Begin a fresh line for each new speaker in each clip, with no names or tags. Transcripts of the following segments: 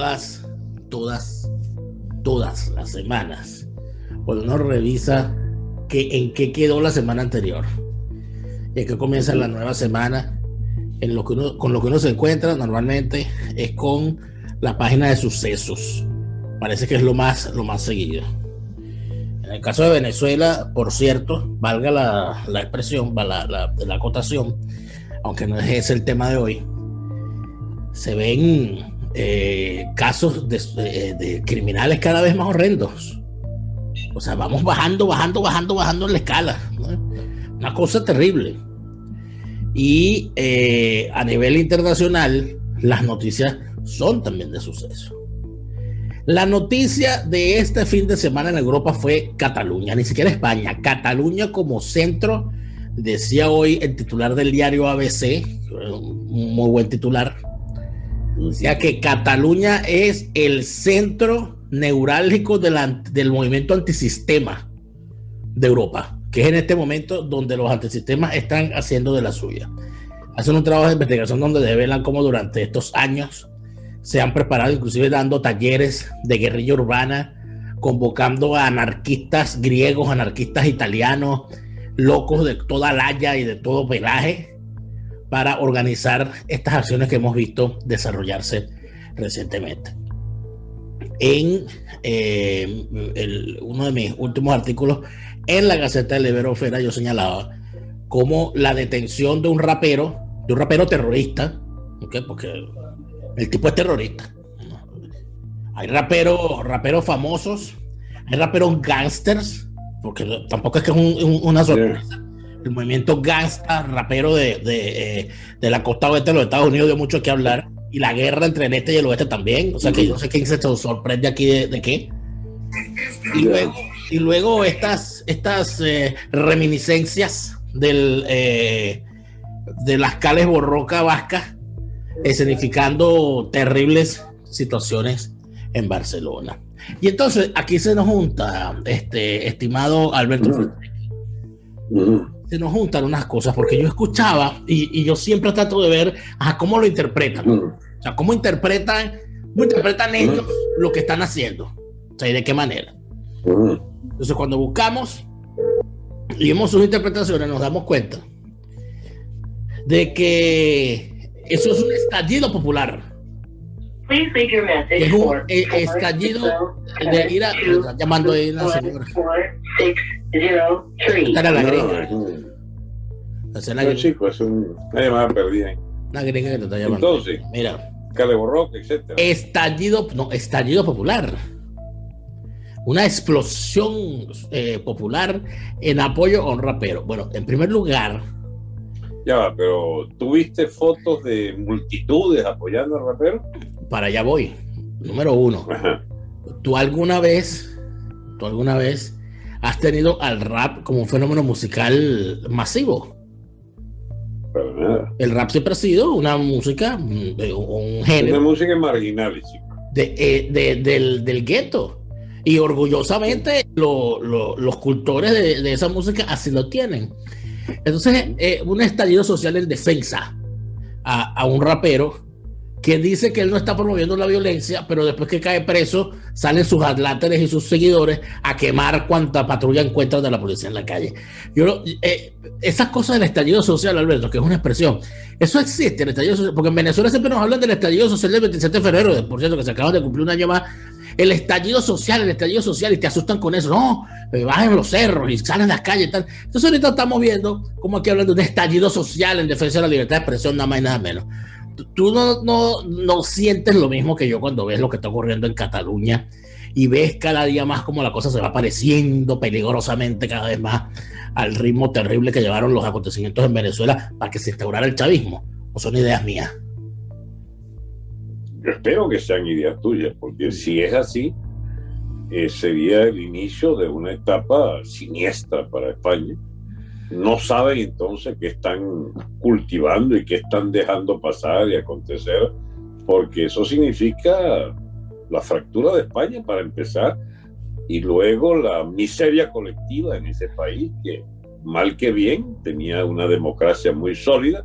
todas, todas, todas las semanas, cuando uno revisa que, en qué quedó la semana anterior y qué comienza la nueva semana, en lo que uno, con lo que uno se encuentra normalmente es con la página de sucesos. Parece que es lo más, lo más seguido. En el caso de Venezuela, por cierto, valga la, la expresión, la, la, la acotación, aunque no es el tema de hoy, se ven eh, casos de, criminales cada vez más horrendos. O sea, vamos bajando, bajando, bajando, bajando en la escala. Una cosa terrible. Y eh, a nivel internacional, las noticias son también de suceso. La noticia de este fin de semana en Europa fue Cataluña, ni siquiera España. Cataluña como centro, decía hoy el titular del diario ABC, un muy buen titular, ya que Cataluña es el centro neurálgico del movimiento antisistema de Europa, que es en este momento donde los antisistemas están haciendo de la suya. Hacen un trabajo de investigación donde develan cómo durante estos años se han preparado, inclusive dando talleres de guerrilla urbana, convocando a anarquistas griegos, anarquistas italianos, locos de toda laya y de todo pelaje, para organizar estas acciones que hemos visto desarrollarse recientemente. En eh, uno de mis últimos artículos en la Gaceta de Liberofera yo señalaba como la detención de un rapero, de un rapero terrorista, porque el tipo es terrorista. Hay raperos, raperos famosos, hay raperos gangsters, porque tampoco es que es una sorpresa el movimiento gangsta, rapero de, de, eh, de, la costa oeste de los Estados Unidos dio mucho que hablar. Y la guerra entre el este y el oeste también. O sea que yo no sé quién se sorprende aquí de, qué. Y luego, y luego estas, estas eh, reminiscencias del, eh, de las cales borroca vasca, escenificando terribles situaciones en Barcelona. Y entonces aquí se nos junta, este estimado Alberto se nos juntan unas cosas, porque yo escuchaba y, yo siempre trato de ver a cómo lo interpretan. O sea, cómo interpretan, cómo interpretan ellos lo que están haciendo. O sea, y de qué manera. Entonces, cuando buscamos y vemos sus interpretaciones, nos damos cuenta de que eso es un estallido popular. Es un eh, estallido de ira. llamando ahí una señora. Está la gringa.
No, chico, es un, una llamada perdida.
Una gringa que te está llamando.
Entonces, mira. Caleborroque, etcétera.
Estallido, no, estallido popular. Una explosión eh, popular en apoyo a un rapero. Bueno, en primer lugar.
Ya va, pero ¿tuviste fotos de multitudes apoyando al rapero?
Para allá voy. Número uno. ¿Tú alguna vez, tú alguna vez has tenido al rap como un fenómeno musical masivo. El rap siempre ha sido una música, un género.
Una música marginal,
de, eh, del, del gueto. Y orgullosamente los cultores de, esa música así lo tienen. Entonces, eh, un estallido social en defensa a, a un rapero que dice que él no está promoviendo la violencia, pero después que cae preso, salen sus atláteres y sus seguidores a quemar cuanta patrulla encuentran de la policía en la calle. Yo, eh, esas cosas del estallido social, Alberto, que es una expresión, eso existe, el estallido social, porque en Venezuela siempre nos hablan del estallido social del 27 de febrero, por cierto, que se acaba de cumplir un año más. El estallido social, el estallido social, y te asustan con eso. No, eh, bajen los cerros y salen las calles y tal. Entonces, ahorita estamos viendo como aquí hablando de un estallido social en defensa de la libertad de expresión, nada más y nada menos tú no, no, no sientes lo mismo que yo cuando ves lo que está ocurriendo en Cataluña y ves cada día más como la cosa se va pareciendo peligrosamente cada vez más al ritmo terrible que llevaron los acontecimientos en Venezuela para que se instaurara el chavismo. ¿O son ideas mías?
Yo espero que sean ideas tuyas, porque si es así, eh, sería el inicio de una etapa siniestra para España no saben entonces qué están cultivando y qué están dejando pasar y acontecer, porque eso significa la fractura de España para empezar y luego la miseria colectiva en ese país que mal que bien tenía una democracia muy sólida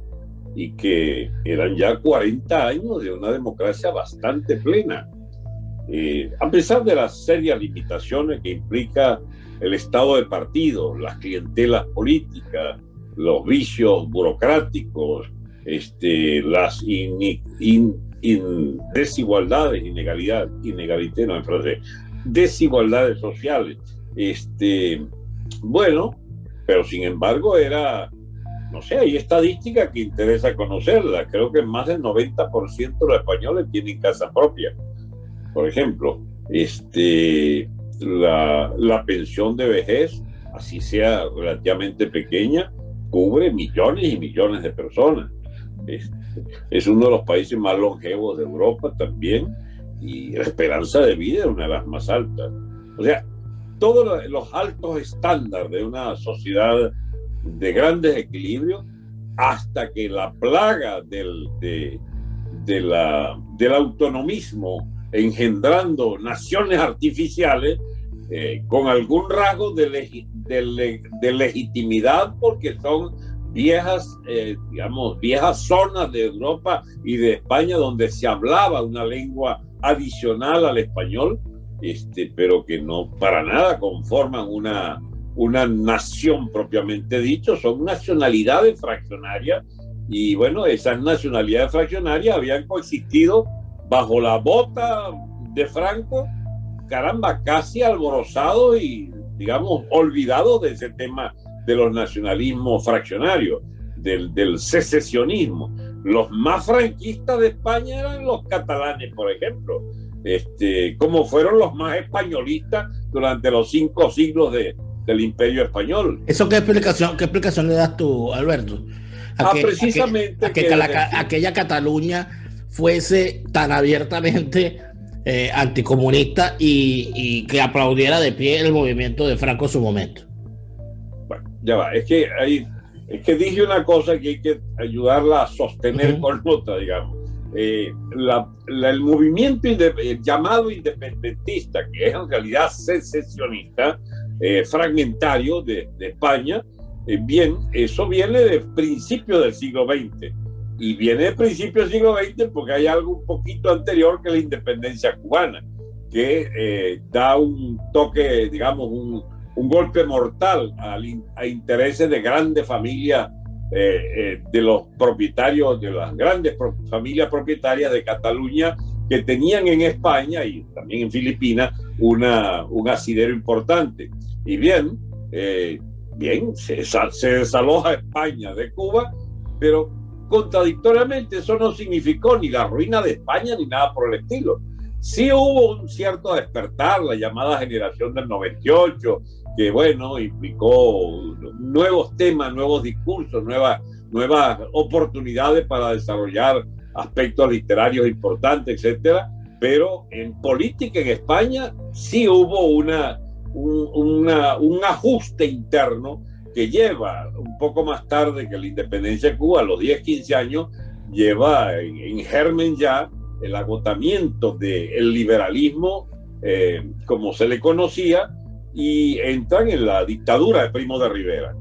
y que eran ya 40 años de una democracia bastante plena. Eh, a pesar de las serias limitaciones que implica el estado de partido, las clientelas políticas, los vicios burocráticos, este, las desigualdades, inegalidad, inegalité, no en francés, desigualdades sociales. Este, bueno, pero sin embargo era, no sé, hay estadísticas que interesa conocerla. Creo que más del 90% de los españoles tienen casa propia. Por ejemplo, este, la, la pensión de vejez, así sea relativamente pequeña, cubre millones y millones de personas. Es, es, uno de los países más longevos de Europa también y la esperanza de vida es una de las más altas. O sea, todos los altos estándares de una sociedad de grandes equilibrios hasta que la plaga del, de, de la, del autonomismo engendrando naciones artificiales eh, con algún rasgo de, legitimidad porque son viejas, eh, digamos, viejas zonas de Europa y de España donde se hablaba una lengua adicional al español, este, pero que no para nada conforman una, una nación propiamente dicho, son nacionalidades fraccionarias. Y bueno, esas nacionalidades fraccionarias habían coexistido bajo la bota de Franco caramba, casi alborozado y, digamos, olvidado de ese tema de los nacionalismos fraccionarios, del, del secesionismo. Los más franquistas de España eran los catalanes, por ejemplo, este, como fueron los más españolistas durante los cinco siglos de, del Imperio Español.
¿Eso qué explicación, qué explicación le das tú, Alberto?
ah, precisamente.
que, aquella Cataluña fuese tan abiertamente eh, anticomunista y, que aplaudiera de pie el movimiento de Franco en su momento.
Bueno, ya va, es que ahí, es que dije una cosa que hay que ayudarla a sostener con nota, digamos. Eh, el movimiento llamado independentista, que es en realidad secesionista, eh, fragmentario de, de España, bien, eso viene del principio del siglo XX y viene de principios del siglo XX porque hay algo un poquito anterior que la independencia cubana, que eh, da un toque, digamos, un, un golpe mortal a intereses de grandes familias eh, eh, de los propietarios, de las grandes familias propietarias de Cataluña que tenían en España y también en Filipinas una, un asidero importante. Y bien, bien, se, se desaloja España de Cuba, pero contradictoriamente eso no significó ni la ruina de España ni nada por el estilo. Sí hubo un cierto despertar, la llamada generación del 98, que bueno, implicó nuevos temas, nuevos discursos, nuevas, nuevas oportunidades para desarrollar aspectos literarios importantes, etcétera. Pero en política en España sí hubo una, un, un ajuste interno que lleva un poco más tarde que la independencia de Cuba, los 10, 15 años, lleva en, germen ya el agotamiento del liberalismo eh, como se le conocía y entran en la dictadura de Primo de Rivera.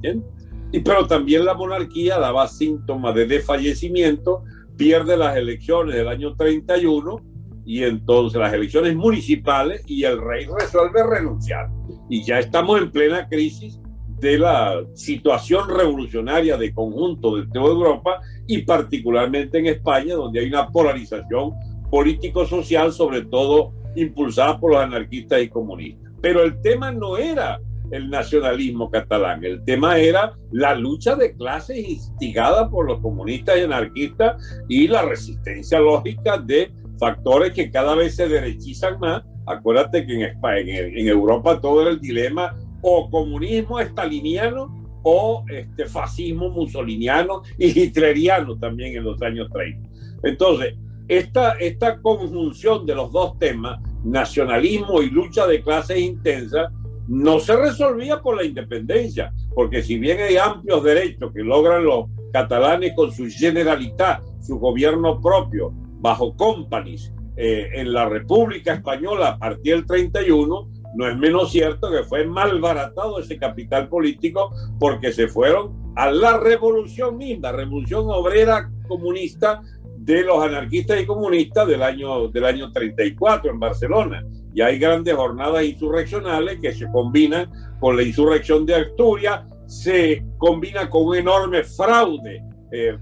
Y, pero también la monarquía daba síntomas de desfallecimiento, pierde las elecciones del año 31 y entonces las elecciones municipales y el rey resuelve renunciar. Y ya estamos en plena crisis de la situación revolucionaria de conjunto de toda Europa y particularmente en España, donde hay una polarización político-social, sobre todo impulsada por los anarquistas y comunistas. Pero el tema no era el nacionalismo catalán, el tema era la lucha de clases instigada por los comunistas y anarquistas y la resistencia lógica de factores que cada vez se derechizan más. Acuérdate que en, España, en Europa todo era el dilema o comunismo estaliniano o este fascismo musoliniano y hitleriano también en los años 30. Entonces, esta, esta conjunción de los dos temas, nacionalismo y lucha de clases intensa, no se resolvía por la independencia, porque si bien hay amplios derechos que logran los catalanes con su generalidad, su gobierno propio, bajo companies eh, en la República Española a partir del 31, no es menos cierto que fue malbaratado ese capital político porque se fueron a la revolución misma, revolución obrera comunista de los anarquistas y comunistas del año, del año 34 en Barcelona. Y hay grandes jornadas insurreccionales que se combinan con la insurrección de Asturias, se combina con un enorme fraude eh,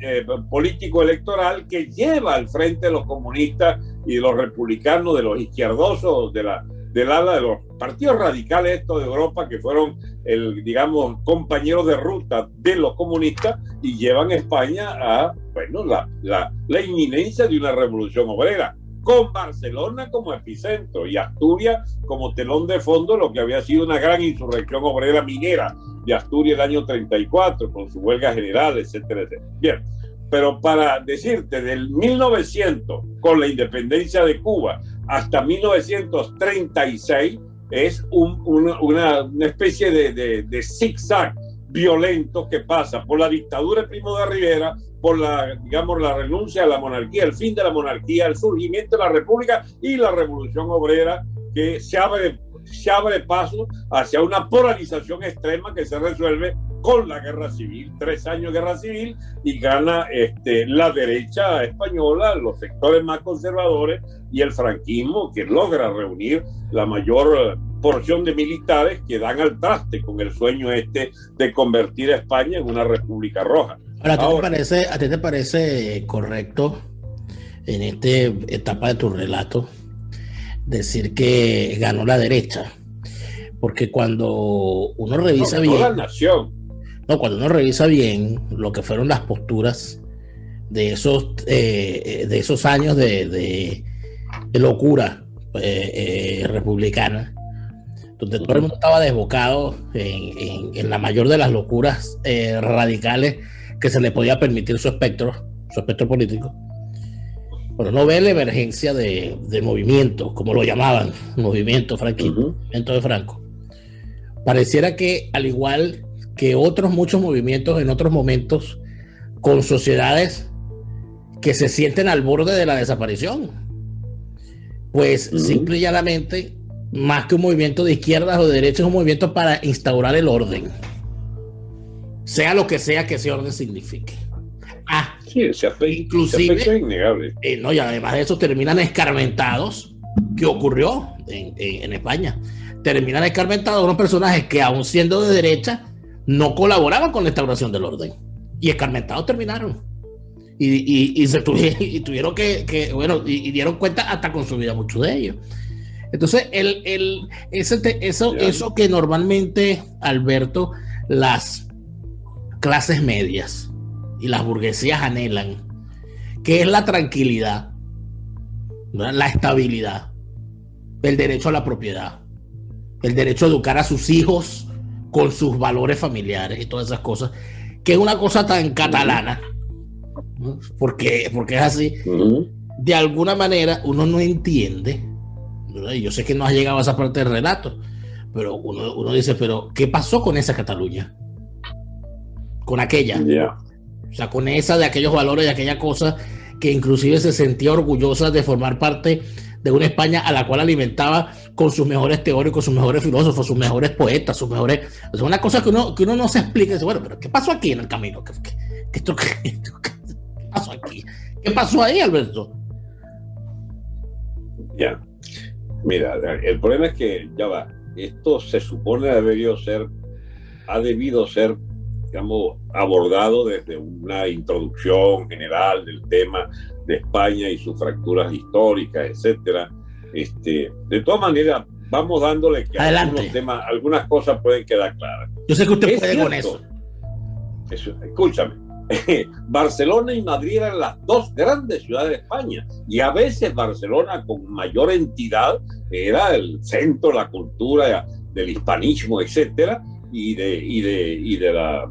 eh, político electoral que lleva al frente de los comunistas y los republicanos, de los izquierdosos, de la, del ala de los partidos radicales estos de Europa que fueron el digamos compañeros de ruta de los comunistas y llevan a España a bueno la, la, la inminencia de una revolución obrera con Barcelona como epicentro y Asturias como telón de fondo, lo que había sido una gran insurrección obrera minera de Asturias el año 34, con su huelga general, etcétera, etcétera. Bien, pero para decirte, del 1900, con la independencia de Cuba, hasta 1936, es una, una, especie de, de, de zigzag violento que pasa por la dictadura de Primo de Rivera, por la, digamos, la renuncia a la monarquía, el fin de la monarquía, el surgimiento de la república y la revolución obrera que se abre, se abre paso hacia una polarización extrema que se resuelve con la guerra civil, tres años de guerra civil, y gana este, la derecha española, los sectores más conservadores y el franquismo, que logra reunir la mayor porción de militares que dan al traste con el sueño este de convertir a España en una república roja.
Ahora, ¿a ti, te, parece, ¿a ti te parece correcto en esta etapa de tu relato decir que ganó la derecha? Porque cuando uno revisa bien...
La nación.
No, cuando uno revisa bien lo que fueron las posturas de esos, eh, de esos años de, de, locura eh, eh, republicana, donde todo el mundo estaba desbocado en, en, la mayor de las locuras radicales que se le podía permitir su espectro, su espectro político. Pero no ve la emergencia de, de movimiento, como lo llamaban, movimiento franquismo, movimiento de Franco. Pareciera que, al igual que otros muchos movimientos en otros momentos, con sociedades que se sienten al borde de la desaparición, pues simple y llanamente, más que un movimiento de izquierdas o de derechas, es un movimiento para instaurar el orden sea lo que sea que ese orden signifique.
Ah, sí, ese aspecto, inclusive, innegable.
Eh, no, y además de eso terminan escarmentados, que ocurrió en, en, España. Terminan escarmentados unos personajes que, aun siendo de derecha, no colaboraban con la instauración del orden. Y escarmentados terminaron. Y, y, y se tuvieron, y tuvieron que, que, bueno, y, dieron cuenta hasta con su vida muchos de ellos. Entonces, el, el, ese, eso, eso que normalmente, Alberto, las clases medias y las burguesías anhelan, que es la tranquilidad, la estabilidad, el derecho a la propiedad, el derecho a educar a sus hijos con sus valores familiares y todas esas cosas, que es una cosa tan catalana, porque, porque es así, de alguna manera uno no entiende, y yo sé que no ha llegado a esa parte del relato, pero uno, uno dice, pero ¿qué pasó con esa Cataluña? con aquella. O sea, con esa de aquellos valores, de aquella cosa que inclusive se sentía orgullosa de formar parte de una España a la cual alimentaba con sus mejores teóricos, sus mejores filósofos, sus mejores poetas, sus mejores... Es una cosa que uno, que uno no se explica. Dice, bueno, pero ¿qué pasó aquí en el camino? ¿Qué, qué, qué, pasó aquí? ¿Qué pasó ahí, Alberto?
Ya. Mira, el problema es que, ya va, esto se supone debió ser, ha debido ser digamos, abordado desde una introducción general del tema de España y sus fracturas históricas, etcétera. Este, de todas maneras, vamos dándole que algunos temas, algunas cosas pueden quedar claras.
Yo sé que usted puede con eso.
eso. Escúchame, Barcelona y Madrid eran las dos grandes ciudades de España y a veces Barcelona con mayor entidad era el centro de la cultura del hispanismo, etcétera, y de, y de, y de la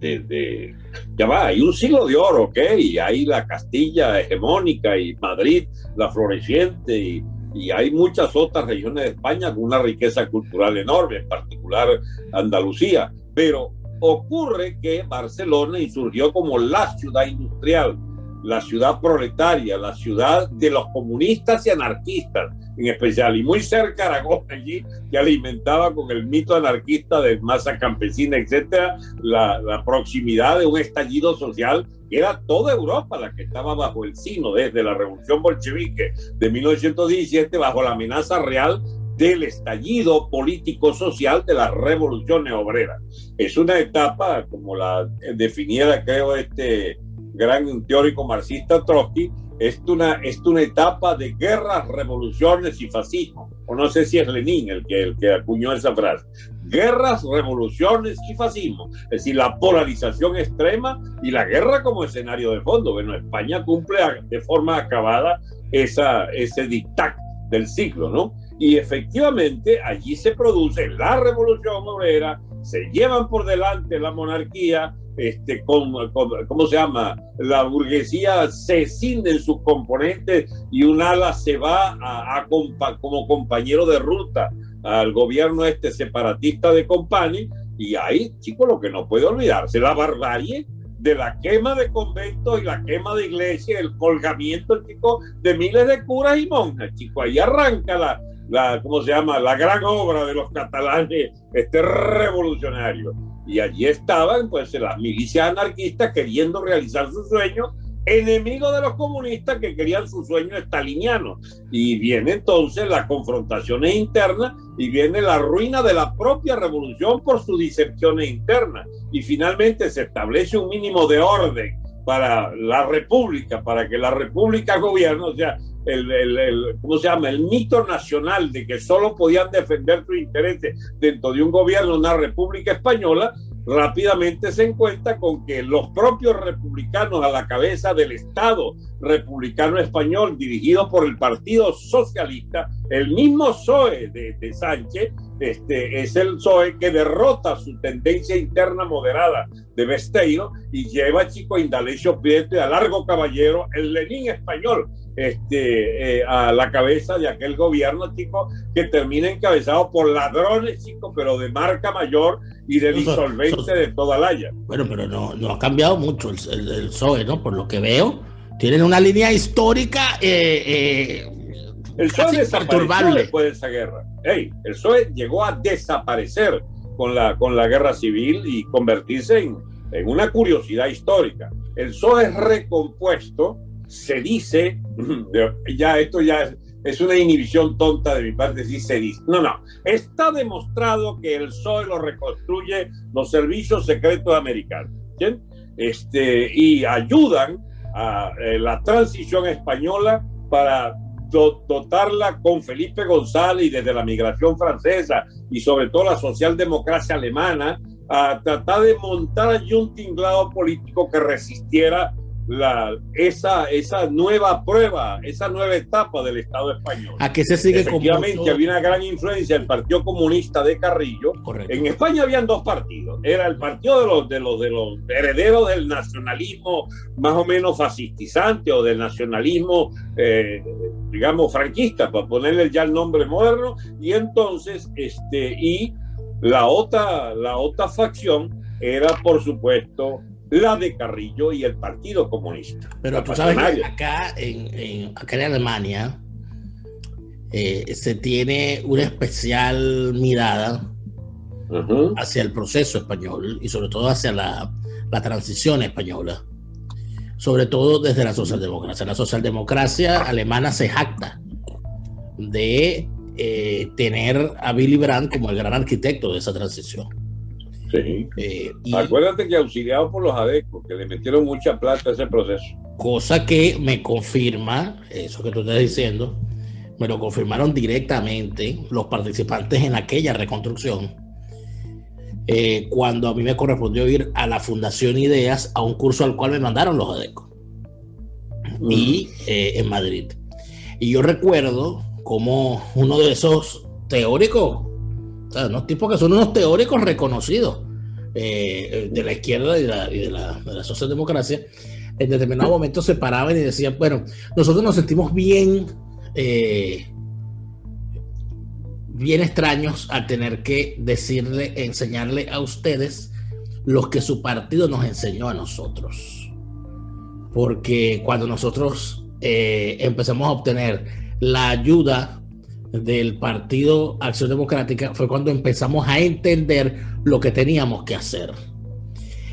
de, ya va, hay un siglo de oro, ¿ok? Y hay la Castilla hegemónica y Madrid la floreciente y, y, hay muchas otras regiones de España con una riqueza cultural enorme, en particular Andalucía. Pero ocurre que Barcelona insurgió como la ciudad industrial la ciudad proletaria, la ciudad de los comunistas y anarquistas en especial, y muy cerca Aragón allí, que alimentaba con el mito anarquista de masa campesina, etcétera, la, la proximidad de un estallido social que era toda Europa la que estaba bajo el sino desde la revolución bolchevique de 1917, bajo la amenaza real del estallido político-social de las revoluciones obreras. Es una etapa, como la definiera, creo, este gran teórico marxista Trotsky, es una, es una etapa de guerras, revoluciones y fascismo. O no sé si es Lenin el que, el que acuñó esa frase. Guerras, revoluciones y fascismo. Es decir, la polarización extrema y la guerra como escenario de fondo. Bueno, España cumple de forma acabada esa, ese dictat del siglo, ¿no? Y efectivamente allí se produce la revolución obrera, se llevan por delante la monarquía, este, con, ¿cómo se llama? La burguesía se cinde en sus componentes y un ala se va a, como compañero de ruta al gobierno este separatista de Company y ahí, chicos, lo que no puede olvidarse, la barbarie de la quema de conventos y la quema de iglesias, el colgamiento, chico, de miles de curas y monjas, chicos, ahí arranca la, la, ¿cómo se llama? La gran obra de los catalanes, este revolucionario. Y allí estaban, pues, las milicias anarquistas queriendo realizar su sueño, enemigos de los comunistas que querían su sueño estaliniano. Y viene entonces las confrontaciones internas y viene la ruina de la propia revolución por sus disensiones internas. Y finalmente se establece un mínimo de orden para la república, para que la república gobierne, o sea, el, el, ¿cómo se llama? El mito nacional de que solo podían defender sus intereses dentro de un gobierno, una república española, rápidamente se encuentra con que los propios republicanos a la cabeza del Estado republicano español, dirigido por el Partido Socialista, el mismo PSOE de, Sánchez, este, es el PSOE que derrota su tendencia interna moderada de Besteiro y lleva a Chico Indalecio Prieto y a Largo Caballero, el Lenín español, este, eh, a la cabeza de aquel gobierno, chico, que termina encabezado por ladrones, chico, pero de marca mayor y de disolvente de toda la haya.
Bueno, pero no, no ha cambiado mucho el, el, PSOE, ¿no? Por lo que veo, tienen una línea histórica. Eh,
eh, el PSOE desapareció después de esa guerra. Hey, el PSOE llegó a desaparecer con la, con la guerra civil y convertirse en, en una curiosidad histórica. El PSOE es recompuesto se dice, ya esto ya es, una inhibición tonta de mi parte, si se dice. No, no, está demostrado que el PSOE lo reconstruye los servicios secretos americanos. Este, y ayudan a eh, la transición española para dotarla con Felipe González y desde la migración francesa y sobre todo la socialdemocracia alemana a tratar de montar allí un tinglado político que resistiera la, esa, esa nueva prueba, esa nueva etapa del Estado español.
¿A qué se sigue
Efectivamente, había una gran influencia del Partido Comunista de Carrillo. En España habían dos partidos. Era el partido de los, de los, de los herederos del nacionalismo más o menos fascistizante o del nacionalismo, eh, digamos, franquista, para ponerle ya el nombre moderno. Y entonces, este, y la otra, la otra facción era, por supuesto, la de Carrillo y el Partido Comunista.
Pero tú sabes que acá en, acá en Alemania eh, se tiene una especial mirada hacia el proceso español y sobre todo hacia la, la, transición española, sobre todo desde la socialdemocracia. La socialdemocracia alemana se jacta de eh, tener a Willy Brandt como el gran arquitecto de esa transición.
Eh, Acuérdate que auxiliado por los ADECO, que le metieron mucha plata a ese proceso.
Cosa que me confirma, eso que tú estás diciendo, me lo confirmaron directamente los participantes en aquella reconstrucción. Eh, cuando a mí me correspondió ir a la Fundación Ideas a un curso al cual me mandaron los ADECO. Y eh, en Madrid. Y yo recuerdo como uno de esos teóricos unos tipos que son unos teóricos reconocidos eh, de la izquierda y de la, de, socialdemocracia, en determinado momento se paraban y decían, bueno, nosotros nos sentimos bien, eh, bien extraños al tener que decirle, enseñarle a ustedes lo que su partido nos enseñó a nosotros. porque cuando nosotros eh, empezamos a obtener la ayuda del Partido Acción Democrática fue cuando empezamos a entender lo que teníamos que hacer.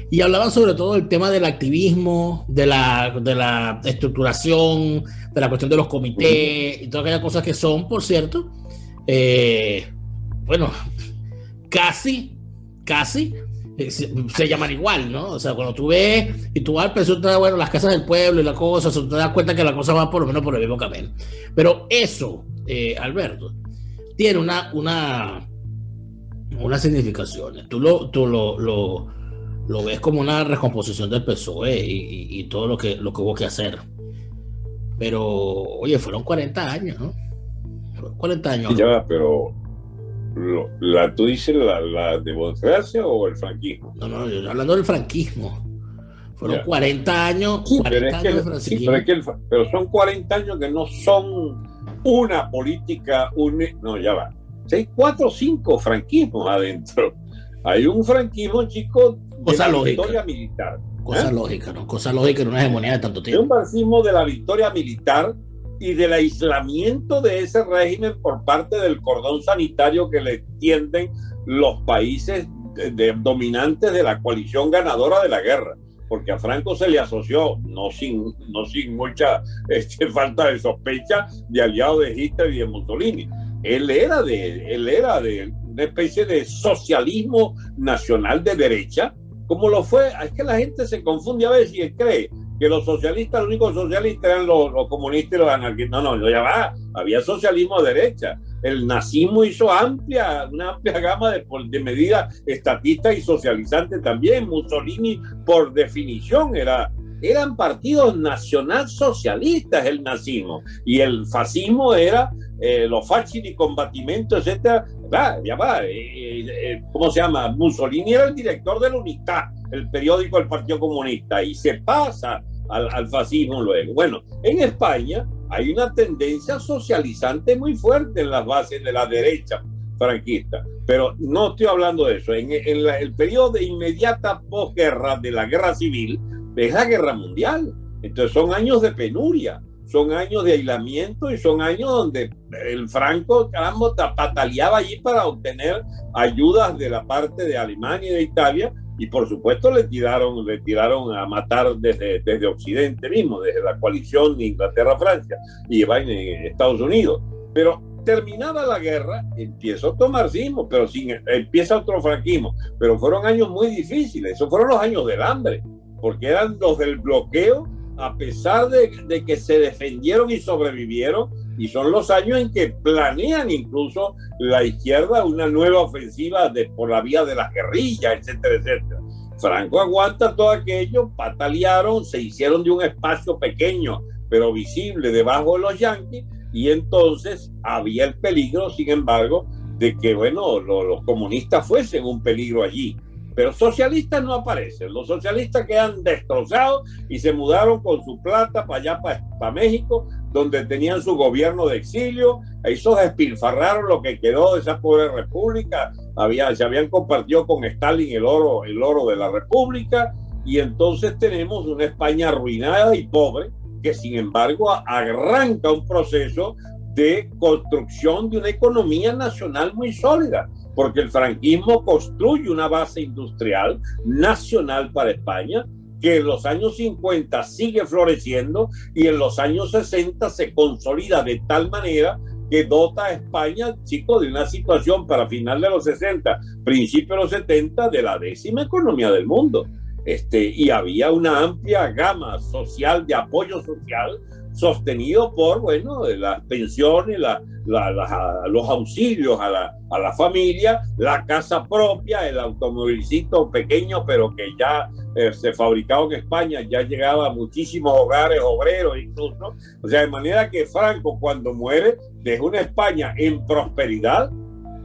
Y hablaban sobre todo del tema del activismo, de la, de la estructuración, de la cuestión de los comités y todas aquellas cosas que son, por cierto, eh, bueno, casi, casi eh, se, llaman igual, ¿no? O sea, cuando tú ves y tú vas al bueno, las casas del pueblo y la cosa, te das cuenta que la cosa va por lo menos por el mismo camino. Pero eso, eh, Alberto, tiene una, una, una significación. Tú lo, tú lo, lo, ves como una recomposición del PSOE y, y, todo lo que, lo que hubo que hacer. Pero, oye, fueron 40 años, ¿no? 40 años.
ya, pero la, ¿Tú dices la, democracia o el franquismo?
No, no, yo estoy hablando del franquismo. Fueron 40 años,
pero, son 40 años que no son una política, no, ya va. Hay cuatro o cinco franquismos adentro. Hay un franquismo, chico,
de Cosa
la
lógica.
victoria militar.
Cosa ¿eh? lógica, ¿no? Cosa lógica en una hegemonía de tanto tiempo.
Es un franquismo de la victoria militar y del aislamiento de ese régimen por parte del cordón sanitario que le tienden los países dominantes de la coalición ganadora de la guerra, porque a Franco se le asoció, no sin, no sin mucha este, falta de sospecha, de aliado de Hitler y de Mussolini. Él era de, él era de una especie de socialismo nacional de derecha, como lo fue, es que la gente se confunde a veces y cree que los socialistas, los únicos socialistas eran los, comunistas y los anarquistas. No, no, ya va, había socialismo de derecha. El nazismo hizo amplia, una amplia gama de, de medidas estatistas y socializantes también. Mussolini, por definición, era, eran partidos nacional socialistas el nazismo. Y el fascismo era eh, los fascistas y combatimento, etcétera. ya va, eh, eh, ¿cómo se llama? Mussolini era el director de la UNITAD, el periódico del Partido Comunista, y se pasa al, fascismo luego. Bueno, en España hay una tendencia socializante muy fuerte en las bases de la derecha franquista, pero no estoy hablando de eso. En, el periodo de inmediata posguerra de la guerra civil, es la guerra mundial. Entonces son años de penuria, son años de aislamiento y son años donde el Franco, caramba, pataleaba allí para obtener ayudas de la parte de Alemania y de Italia y por supuesto le tiraron, le tiraron a matar desde, desde Occidente mismo, desde la coalición de Inglaterra-Francia y en Estados Unidos. Pero terminada la guerra, empieza otro marxismo, pero sin, empieza otro franquismo. Pero fueron años muy difíciles, esos fueron los años del hambre, porque eran los del bloqueo, a pesar de que se defendieron y sobrevivieron, y son los años en que planean incluso la izquierda una nueva ofensiva por la vía de las guerrillas, etcétera, etcétera. Franco aguanta todo aquello, patalearon, se hicieron de un espacio pequeño, pero visible debajo de los yanquis, y entonces había el peligro, sin embargo, de que, bueno, los comunistas fuesen un peligro allí. Pero socialistas no aparecen. Los socialistas quedan destrozados y se mudaron con su plata para allá, para, México, donde tenían su gobierno de exilio. Esos despilfarraron lo que quedó de esa pobre república. Había, se habían compartido con Stalin el oro, el oro de la república. Y entonces tenemos una España arruinada y pobre, que sin embargo arranca un proceso de construcción de una economía nacional muy sólida porque el franquismo construye una base industrial nacional para España que en los años 50 sigue floreciendo y en los años 60 se consolida de tal manera que dota a España, chicos, de una situación para final de los 60, principio de los 70, de la décima economía del mundo. Este, y había una amplia gama social de apoyo social sostenido por, bueno, las pensiones, la, los auxilios a la, a la familia, la casa propia, el automovilcito pequeño, pero que ya eh, se fabricaba en España, ya llegaba a muchísimos hogares obreros incluso. O sea, de manera que Franco cuando muere deja una España en prosperidad,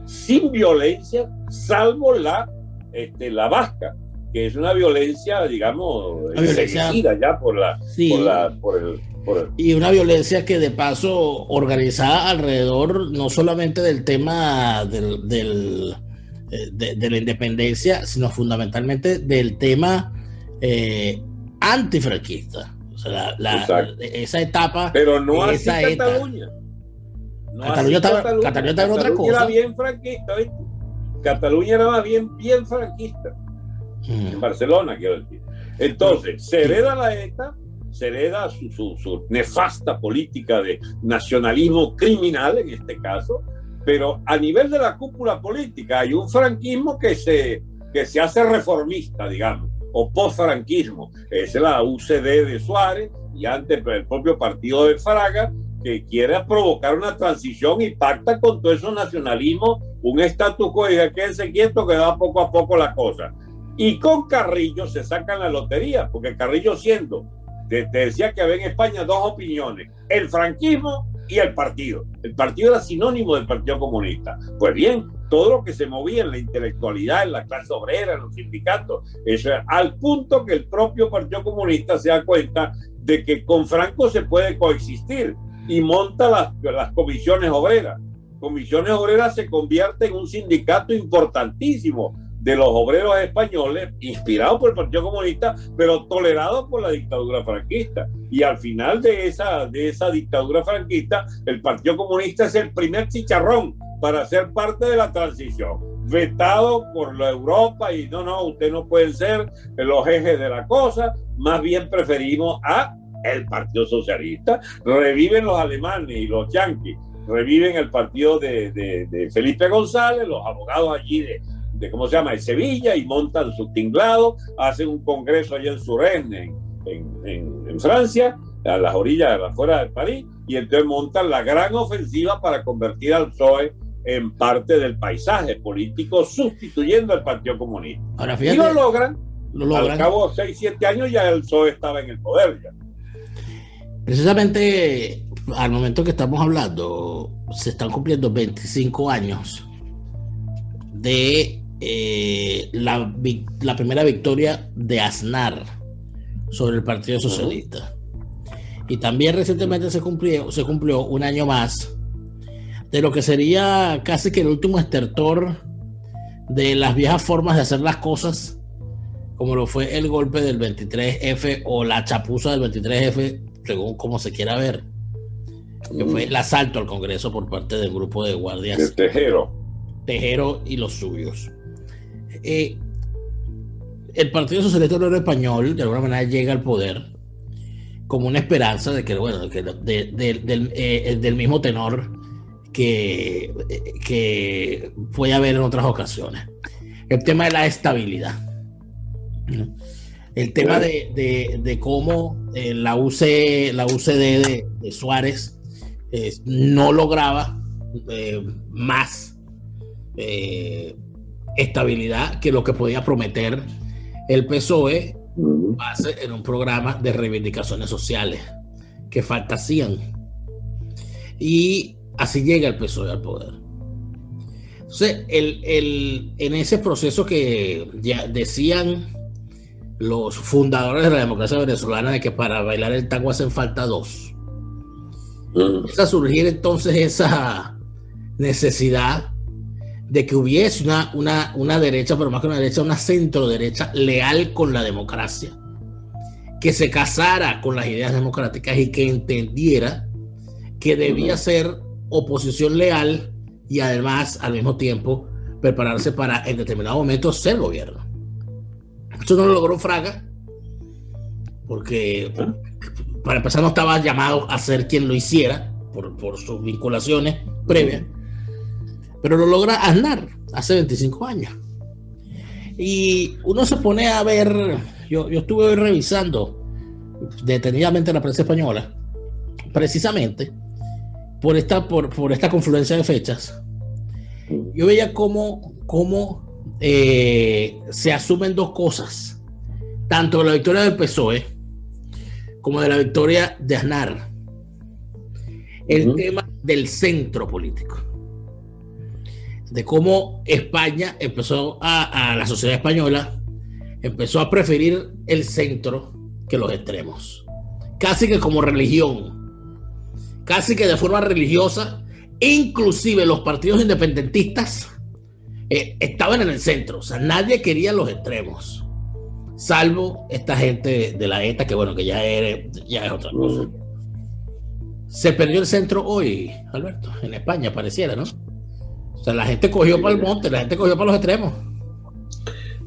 sin violencia, salvo la, este, la vasca que es una violencia, digamos, ya por la, por la por el,
y una violencia que de paso organizada alrededor no solamente del tema del, eh, de, la independencia, sino fundamentalmente del tema eh, antifranquista. O sea, esa etapa.
Pero no así Cataluña.
No Cataluña, estaba, Cataluña, estaba, en otra cosa.
Era bien franquista, ¿viste? Cataluña era bien, bien franquista. Mm. En Barcelona, quiero decir. Entonces, se hereda la ETA, se hereda su, su, nefasta política de nacionalismo criminal, en este caso, pero a nivel de la cúpula política hay un franquismo que se, que se hace reformista, digamos, o post-franquismo. Es la UCD de Suárez y antes el propio partido de Fraga, que quiere provocar una transición y pacta con todo esos nacionalismos, un estatus quo y quédense quieto que da poco a poco la cosa. Y con Carrillo se sacan la lotería, porque Carrillo siendo, te, decía que había en España dos opiniones, el franquismo y el partido. El partido era sinónimo del Partido Comunista. Pues bien, todo lo que se movía en la intelectualidad, en la clase obrera, en los sindicatos, eso al punto que el propio Partido Comunista se da cuenta de que con Franco se puede coexistir y monta las, las comisiones obreras. Comisiones Obreras se convierte en un sindicato importantísimo de los obreros españoles, inspirado por el Partido Comunista, pero tolerado por la dictadura franquista. Y al final de esa, de esa dictadura franquista, el Partido Comunista es el primer chicharrón para ser parte de la transición, vetado por la Europa y no, no, usted no pueden ser los ejes de la cosa, más bien preferimos a el Partido Socialista, reviven los alemanes y los yanquis, reviven el partido de, de Felipe González, los abogados allí de, de ¿cómo se llama?, de Sevilla y montan su tinglado, hacen un congreso allá en Suresne, en, Francia, a las orillas, de la afuera de París, y entonces montan la gran ofensiva para convertir al PSOE en parte del paisaje político, sustituyendo al Partido Comunista. y lo logran, Al cabo de 6, 7 años ya el PSOE estaba en el poder. Ya.
Precisamente al momento que estamos hablando, se están cumpliendo 25 años de eh, la, primera victoria de Aznar sobre el Partido Socialista. Y también recientemente se cumplió, se cumplió un año más de lo que sería casi que el último estertor de las viejas formas de hacer las cosas, como lo fue el golpe del 23F o la chapuza del 23F, según como se quiera ver, que fue el asalto al Congreso por parte del grupo de guardias.
Tejero.
Tejero y los suyos. Eh, el Partido Socialista Obrero Español de alguna manera llega al poder como una esperanza de que, bueno, eh, del, mismo tenor que, que puede haber en otras ocasiones. El tema de la estabilidad. El tema de, cómo eh, la, UC, la UCD de, Suárez no lograba más estabilidad que lo que podía prometer el PSOE base en un programa de reivindicaciones sociales que falta hacían. Y así llega el PSOE al poder. Entonces, el, en ese proceso que ya decían los fundadores de la democracia venezolana de que para bailar el tango hacen falta dos. Empieza a surgir entonces esa necesidad de que hubiese una, una, una derecha, pero más que una derecha, una centro derecha leal con la democracia, que se casara con las ideas democráticas y que entendiera que debía ser oposición leal y además al mismo tiempo prepararse para en determinado momento ser gobierno. Eso no lo logró Fraga, porque para empezar no estaba llamado a ser quien lo hiciera por, por sus vinculaciones previas pero lo logra Aznar hace 25 años. Y uno se pone a ver, yo, yo estuve revisando detenidamente la prensa española, precisamente por esta, por, por esta confluencia de fechas. Yo veía cómo, cómo eh, se asumen dos cosas, tanto de la victoria del PSOE como de la victoria de Aznar. El tema del centro político de cómo España empezó a, la sociedad española empezó a preferir el centro que los extremos. Casi que como religión. Casi que de forma religiosa. Inclusive los partidos independentistas eh, estaban en el centro. O sea, nadie quería los extremos. salvo esta gente de la ETA, que bueno, que ya, ya es otra cosa. Se perdió el centro hoy, Alberto, en España pareciera, ¿no? O sea, la gente cogió para el monte, la gente cogió para los extremos.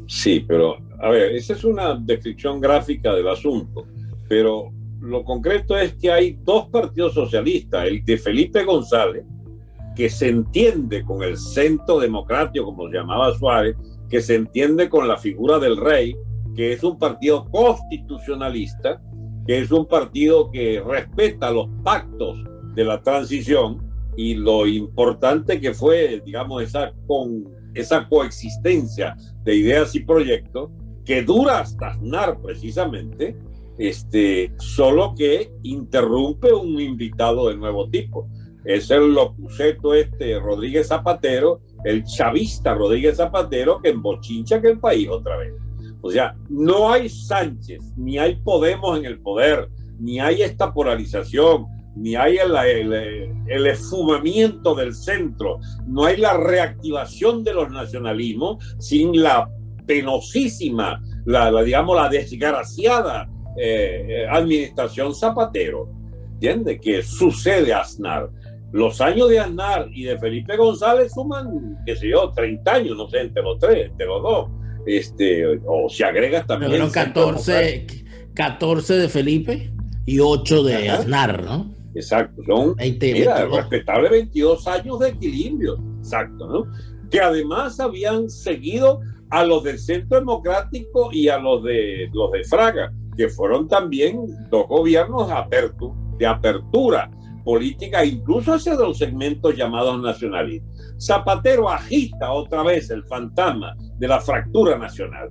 Sí, pero a ver, esa es una descripción gráfica del asunto, pero lo concreto es que hay dos partidos socialistas, el de Felipe González, que se entiende con el centro democrático, como llamaba Suárez, que se entiende con la figura del rey, que es un partido constitucionalista, que es un partido que respeta los pactos de la transición y lo importante que fue, digamos, esa, con, esa coexistencia de ideas y proyectos que dura hasta Aznar precisamente, este, solo que interrumpe un invitado de nuevo tipo. Es el locuceto este Rodríguez Zapatero, el chavista Rodríguez Zapatero que embochincha que el país otra vez. O sea, no hay Sánchez, ni hay Podemos en el poder, ni hay esta polarización, ni hay el, el, esfumamiento del centro, no hay la reactivación de los nacionalismos sin la penosísima, la, digamos, la desgraciada eh, administración Zapatero. ¿Entiende? Que sucede a Aznar. Los años de Aznar y de Felipe González suman, qué sé yo, 30 años, no sé, entre los tres, entre los dos este, o se agrega también.
Pero 14, 14 de Felipe y 8 de Aznar, ¿no?
Exacto, son 20, mira, respetable 22 años de equilibrio, exacto, ¿no? Que además habían seguido a los del Centro Democrático y a los de los de Fraga, que fueron también dos gobiernos de apertura política, incluso hacia los segmentos llamados nacionalistas. Zapatero agita otra vez el fantasma de la fractura nacional.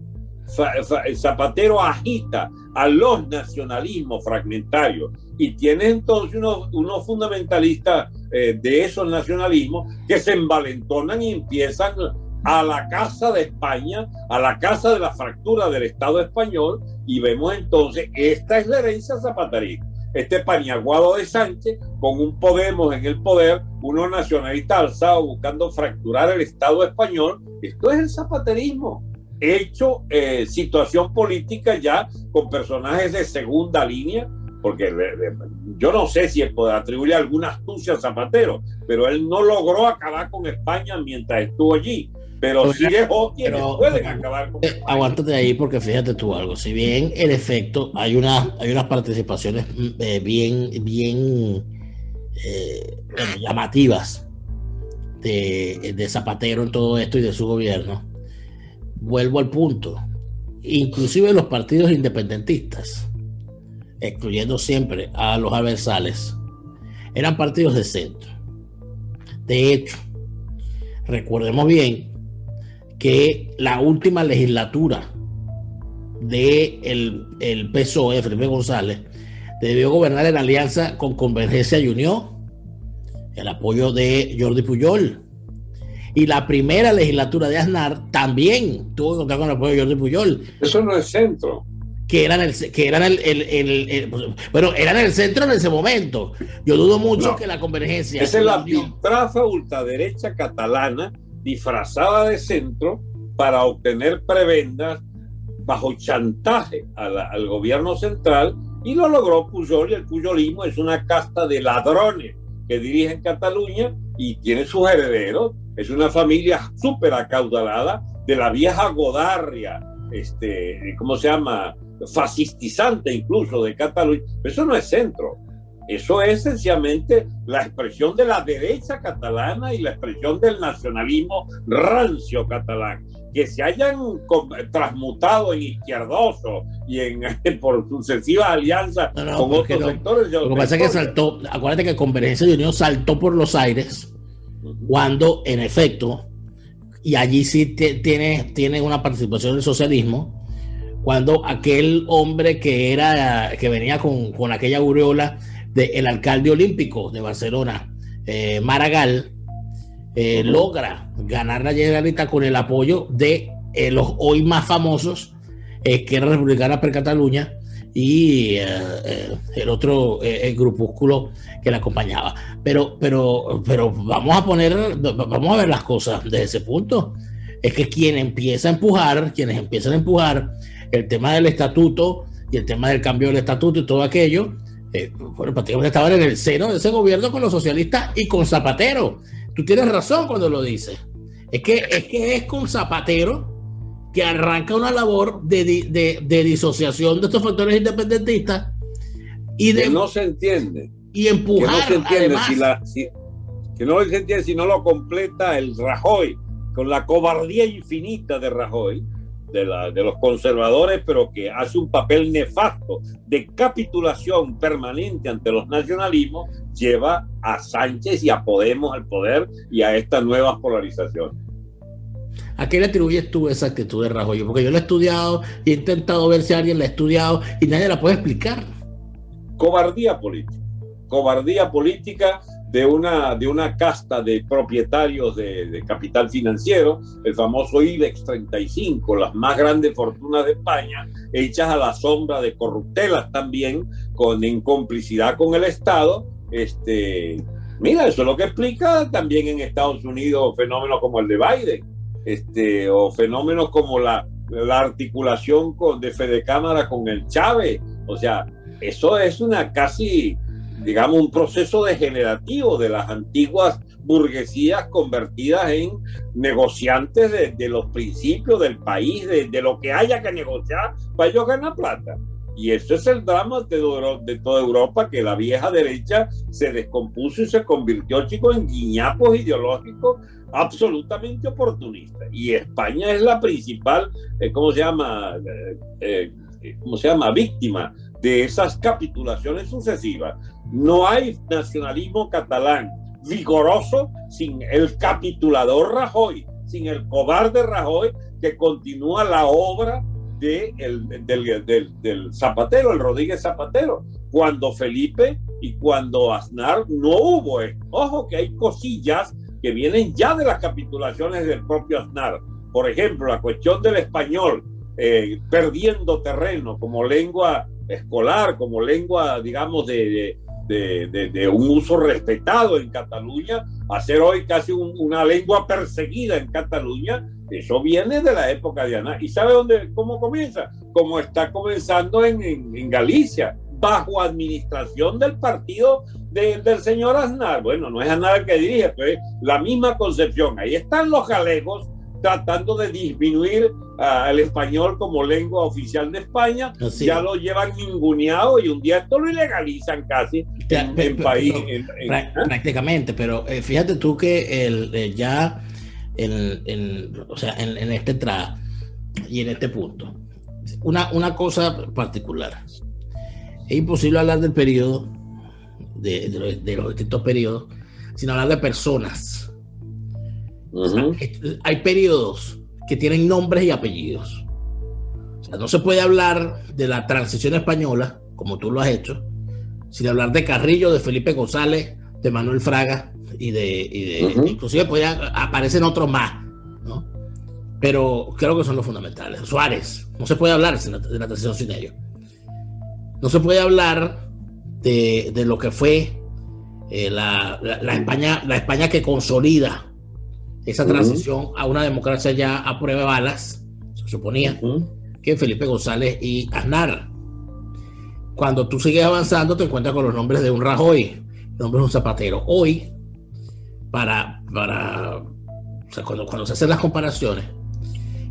Zapatero agita a los nacionalismos fragmentarios y tiene entonces unos, unos fundamentalistas eh, de esos nacionalismos que se envalentonan y empiezan a la casa de España, a la casa de la fractura del Estado español y vemos entonces, esta es la herencia zapaterista este paniaguado de Sánchez con un Podemos en el poder, unos nacionalistas alzados buscando fracturar el Estado español. Esto es el zapaterismo, hecho eh, situación política ya con personajes de segunda línea, porque yo no sé si atribuir alguna astucia a Zapatero, pero él no logró acabar con España mientras estuvo allí. Pero si dejó quienes pueden acabar con
eh, Aguántate ahí porque fíjate tú algo. Si bien en efecto hay, una, hay unas participaciones mm, eh, bien, bien eh, llamativas de, de Zapatero en todo esto y de su gobierno, vuelvo al punto. Inclusive los partidos independentistas, excluyendo siempre a los aversales, eran partidos de centro. De hecho, recordemos bien que la última legislatura de el, el PSOE, Felipe González, debió gobernar en alianza con Convergencia y Unión, el apoyo de Jordi Puyol. Y la primera legislatura de Aznar también tuvo que contar con el apoyo de Jordi Puyol.
Eso no es centro.
Que eran el, que eran el, el, bueno, eran el centro en ese momento. Yo dudo mucho que la convergencia.
Esa es la piltrafa ultraderecha catalana disfrazada de centro para obtener prebendas bajo chantaje al gobierno central y lo logró Pujol y el puyolismo es una casta de ladrones que dirigen Cataluña y tiene sus herederos. Es una familia súper acaudalada de la vieja Godarria, este, ¿cómo se llama? Fascistizante incluso de Cataluña. Eso no es centro. Eso es sencillamente la expresión de la derecha catalana y la expresión del nacionalismo rancio catalán, que se hayan transmutado en izquierdoso y en por sucesivas alianzas con otros sectores.
Lo que pasa es que saltó, acuérdate que Convergencia de Unión saltó por los aires cuando, en efecto, y allí sí tiene, tiene una participación del socialismo, cuando aquel hombre que era que venía con, con aquella aureola del alcalde olímpico de Barcelona, eh, Maragall, eh, logra ganar la Generalitat con el apoyo de eh, los hoy más famosos, que era Republicana per Cataluña, y el otro el grupúsculo que la acompañaba. Pero, pero, pero vamos a poner, vamos a ver las cosas desde ese punto. Es que quien empieza a empujar, quienes empiezan a empujar el tema del estatuto y el tema del cambio del estatuto y todo aquello, eh, bueno, prácticamente estaban en el seno de ese gobierno con los socialistas y con Zapatero. Tú tienes razón cuando lo dices. Es que es, que es con Zapatero que arranca una labor de, disociación de estos factores independentistas y de...
Que no se entiende.
Y empujar.
Que no se entiende, si que no se entiende si no lo completa el Rajoy, con la cobardía infinita de Rajoy, de, la, de los conservadores, pero que hace un papel nefasto de capitulación permanente ante los nacionalismos, lleva a Sánchez y a Podemos al poder y a estas nuevas polarizaciones.
¿A qué le atribuyes tú esa actitud de Rajoy? Porque yo la he estudiado y he intentado ver si alguien la ha estudiado y nadie la puede explicar.
Cobardía política. Cobardía política de una, de una casta de propietarios de, capital financiero, el famoso IBEX 35, las más grandes fortunas de España, hechas a la sombra de corruptelas también, con, en complicidad con el Estado. Este, mira, eso es lo que explica también en Estados Unidos fenómenos como el de Biden, este, o fenómenos como la, la articulación con, de Fede Cámara con el Chávez. O sea, eso es una casi digamos, un proceso degenerativo de las antiguas burguesías convertidas en negociantes de, los principios del país, de, lo que haya que negociar para ellos ganar plata. Y eso es el drama de, de, toda Europa, que la vieja derecha se descompuso y se convirtió, chicos, en guiñapos ideológicos absolutamente oportunistas. Y España es la principal, eh, ¿cómo se llama? Eh, eh, ¿Cómo se llama? Víctima de esas capitulaciones sucesivas. No hay nacionalismo catalán vigoroso sin el capitulador Rajoy, sin el cobarde Rajoy que continúa la obra de el, del, Zapatero, el Rodríguez Zapatero, cuando Felipe y cuando Aznar no hubo. Ojo que hay cosillas que vienen ya de las capitulaciones del propio Aznar. Por ejemplo, la cuestión del español eh, perdiendo terreno como lengua escolar, como lengua, digamos, de, de, un uso respetado en Cataluña, a ser hoy casi una lengua perseguida en Cataluña, eso viene de la época de Ana. ¿Y sabe dónde, cómo comienza? Como está comenzando en, en, Galicia, bajo administración del partido del señor Aznar. Bueno, no es Aznar el que dirige, pero es la misma concepción. Ahí están los galegos tratando de disminuir uh, el español como lengua oficial de España, ya lo llevan ninguneado y un día esto lo ilegalizan casi en, país.
¿eh? Prácticamente, pero eh, fíjate tú que el, eh, ya en, o sea, en, esta entrada y en este punto, una, una cosa particular, es imposible hablar del periodo, de, de los distintos periodos, sin hablar de personas hay periodos que tienen nombres y apellidos. O sea, no se puede hablar de la transición española, como tú lo has hecho, sin hablar de Carrillo, de Felipe González, de Manuel Fraga y de, inclusive pues aparecen otros más, ¿no? Pero creo que son los fundamentales. Suárez, no se puede hablar de la, transición sin ellos. No se puede hablar de, lo que fue eh, la, España, la España que consolida esa transición a una democracia ya a prueba de balas, se suponía, que Felipe González y Aznar. Cuando tú sigues avanzando, te encuentras con los nombres de un Rajoy, nombres de un Zapatero. Hoy, para, para cuando, se hacen las comparaciones,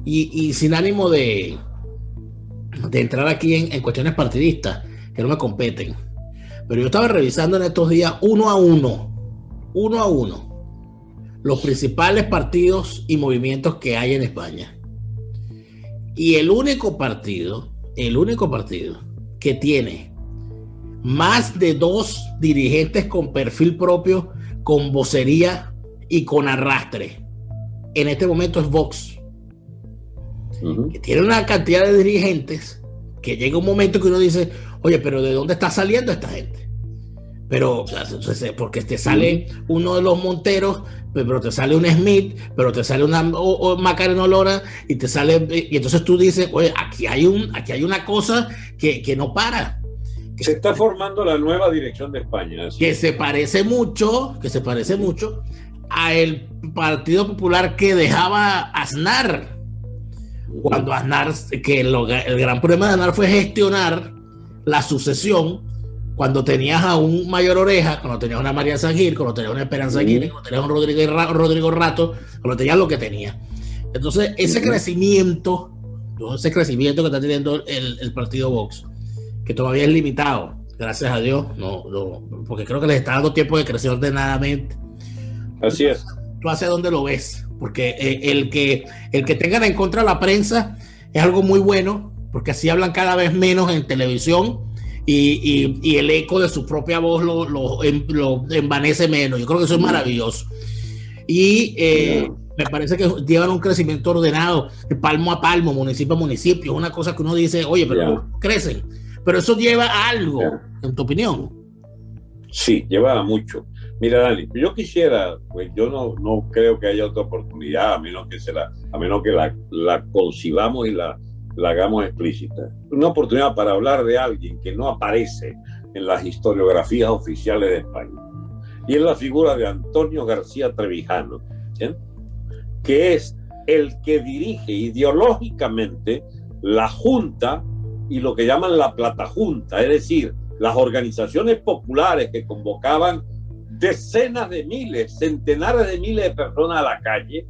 y, sin ánimo de, de entrar aquí en, en cuestiones partidistas que no me competen, pero yo estaba revisando en estos días uno a uno, uno a uno, los principales partidos y movimientos que hay en España. Y el único partido, el único partido que tiene más de dos dirigentes con perfil propio, con vocería y con arrastre, en este momento es Vox. Que tiene una cantidad de dirigentes que llega un momento que uno dice, oye, pero ¿de dónde está saliendo esta gente? Pero, porque te sale uno de los Monteros pero te sale un Smith, pero te sale una o, Macarena Lora y te sale, y entonces tú dices, oye, aquí hay, un, aquí hay una cosa que, que no para.
se está formando la nueva dirección de España.
Que se parece mucho, que se parece mucho a el Partido Popular que dejaba Aznar. cuando Aznar, que el gran problema de Aznar fue gestionar la sucesión cuando tenías a un Mayor Oreja, cuando tenías a una María Sangir, cuando tenías una Esperanza Aguirre, cuando tenías un Rodrigo, Rodrigo Rato, cuando tenías lo que tenía. Entonces, ese crecimiento, ese crecimiento que está teniendo el, partido Vox, que todavía es limitado, gracias a Dios, no, porque creo que les está dando tiempo de crecer ordenadamente.
Así es.
¿Tú hacia dónde lo ves? Porque eh, el, que, el que tengan en contra la prensa es algo muy bueno, porque así hablan cada vez menos en televisión y, el eco de su propia voz lo, lo, envanece menos. Yo creo que eso es maravilloso. Y eh, me parece que llevan un crecimiento ordenado, palmo a palmo, municipio a municipio. Es una cosa que uno dice, oye, pero crecen. Pero eso lleva a algo, en tu opinión.
Sí, lleva a mucho. Mira, Dani, yo quisiera, pues yo no, no creo que haya otra oportunidad, a menos que, se la, a menos que la, la concibamos y la, la hagamos explícita. Una oportunidad para hablar de alguien que no aparece en las historiografías oficiales de España. Y es la figura de Antonio García Trevijano, que es el que dirige ideológicamente la Junta y lo que llaman la Plata Junta, es decir, las organizaciones populares que convocaban decenas de miles, centenares de miles de personas a la calle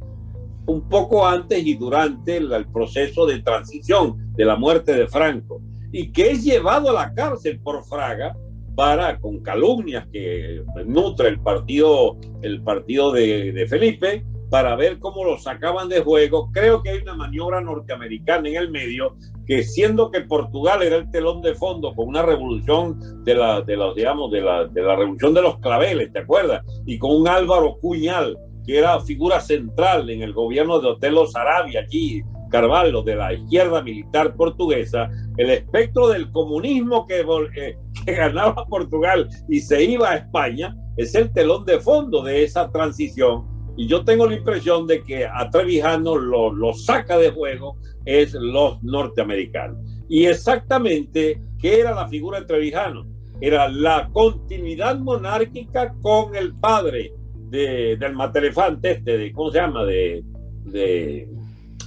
un poco antes y durante el, proceso de transición de la muerte de Franco y que es llevado a la cárcel por Fraga para con calumnias que nutre el partido el partido de, de, Felipe para ver cómo lo sacaban de juego. Creo que hay una maniobra norteamericana en el medio que siendo que Portugal era el telón de fondo con una revolución de la de los digamos de la, de la revolución de los claveles, ¿te acuerdas? Y con un Álvaro Cuñal que era figura central en el gobierno de Otelo Sarabia, aquí, Carvalho, de la izquierda militar portuguesa, el espectro del comunismo que, eh, que ganaba Portugal y se iba a España, es el telón de fondo de esa transición. Y yo tengo la impresión de que a Trevijano lo, lo saca de juego es los norteamericanos. Y exactamente, ¿qué era la figura de Trevijano? Era la continuidad monárquica con el padre, del matelefante este, de, ¿cómo se llama? De,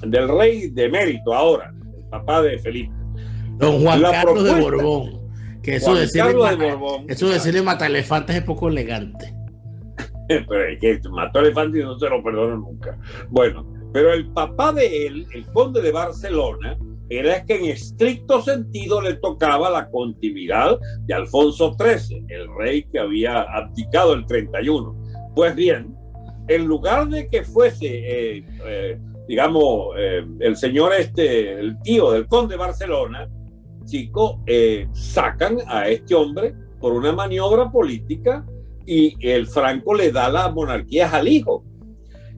del rey de mérito ahora, el papá de Felipe.
Don Juan Carlos de Borbón. Que eso, decirle, eso decirle es poco elegante.
pero es que mató elefante y no se lo perdono nunca. Bueno, pero el papá de él, el conde de Barcelona, era que en estricto sentido le tocaba la continuidad de Alfonso XIII, el rey que había abdicado el 31. Pues bien, en lugar de que fuese, eh, eh, digamos, eh, el señor este, el tío del conde de Barcelona, chico, sacan a este hombre por una maniobra política y el Franco le da la monarquía al hijo.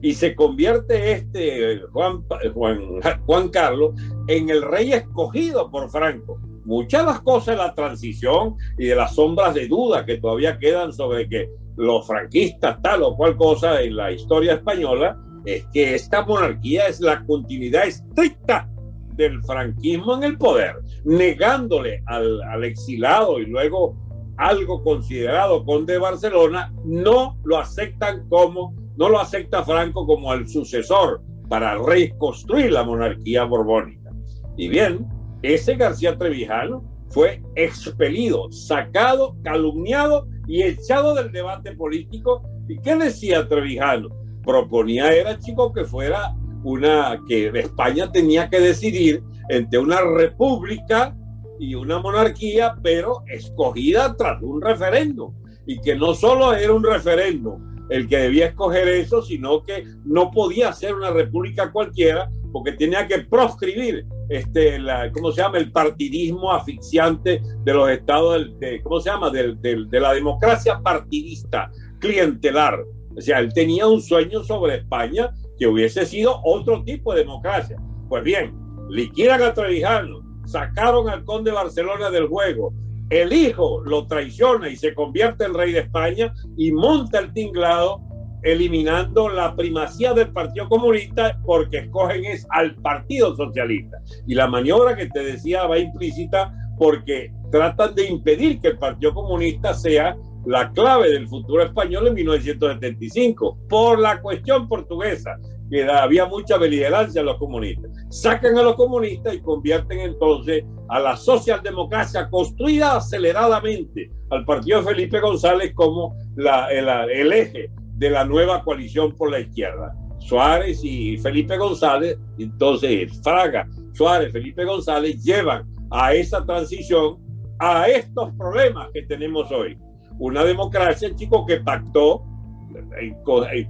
Y se convierte este Juan, Juan, Juan Carlos en el rey escogido por Franco muchas las cosas de la transición y de las sombras de duda que todavía quedan sobre que los franquistas, tal o cual cosa en la historia española, es que esta monarquía es la continuidad estricta del franquismo en el poder, negándole al, exilado y luego algo considerado conde de Barcelona, no lo aceptan como, no lo acepta Franco como el sucesor para reconstruir la monarquía borbónica. Y bien, ese García Trevijano fue expelido, sacado, calumniado y echado del debate político. ¿Y qué decía Trevijano? Proponía era, chico, que fuera una, que España tenía que decidir entre una república y una monarquía, pero escogida tras un referéndum. Y que no solo era un referéndum el que debía escoger eso, sino que no podía ser una república cualquiera, porque tenía que proscribir este, la, ¿cómo se llama? El partidismo asfixiante de los estados, de, ¿cómo se llama? De, de, la democracia partidista, clientelar. O sea, él tenía un sueño sobre España que hubiese sido otro tipo de democracia. Pues bien, liquidan a Trevijano, sacaron al conde de Barcelona del juego, el hijo lo traiciona y se convierte en rey de España y monta el tinglado eliminando la primacía del Partido Comunista porque escogen es al Partido Socialista. Y la maniobra que te decía va implícita porque tratan de impedir que el Partido Comunista sea la clave del futuro español en 1975 por la cuestión portuguesa, que había mucha beligerancia a los comunistas. Sacan a los comunistas y convierten entonces a la socialdemocracia construida aceleradamente al partido de Felipe González como la, el, el eje de la nueva coalición por la izquierda. Suárez y Felipe González, entonces Fraga, Suárez, Felipe González llevan a esa transición a estos problemas que tenemos hoy. Una democracia, chico, que pactó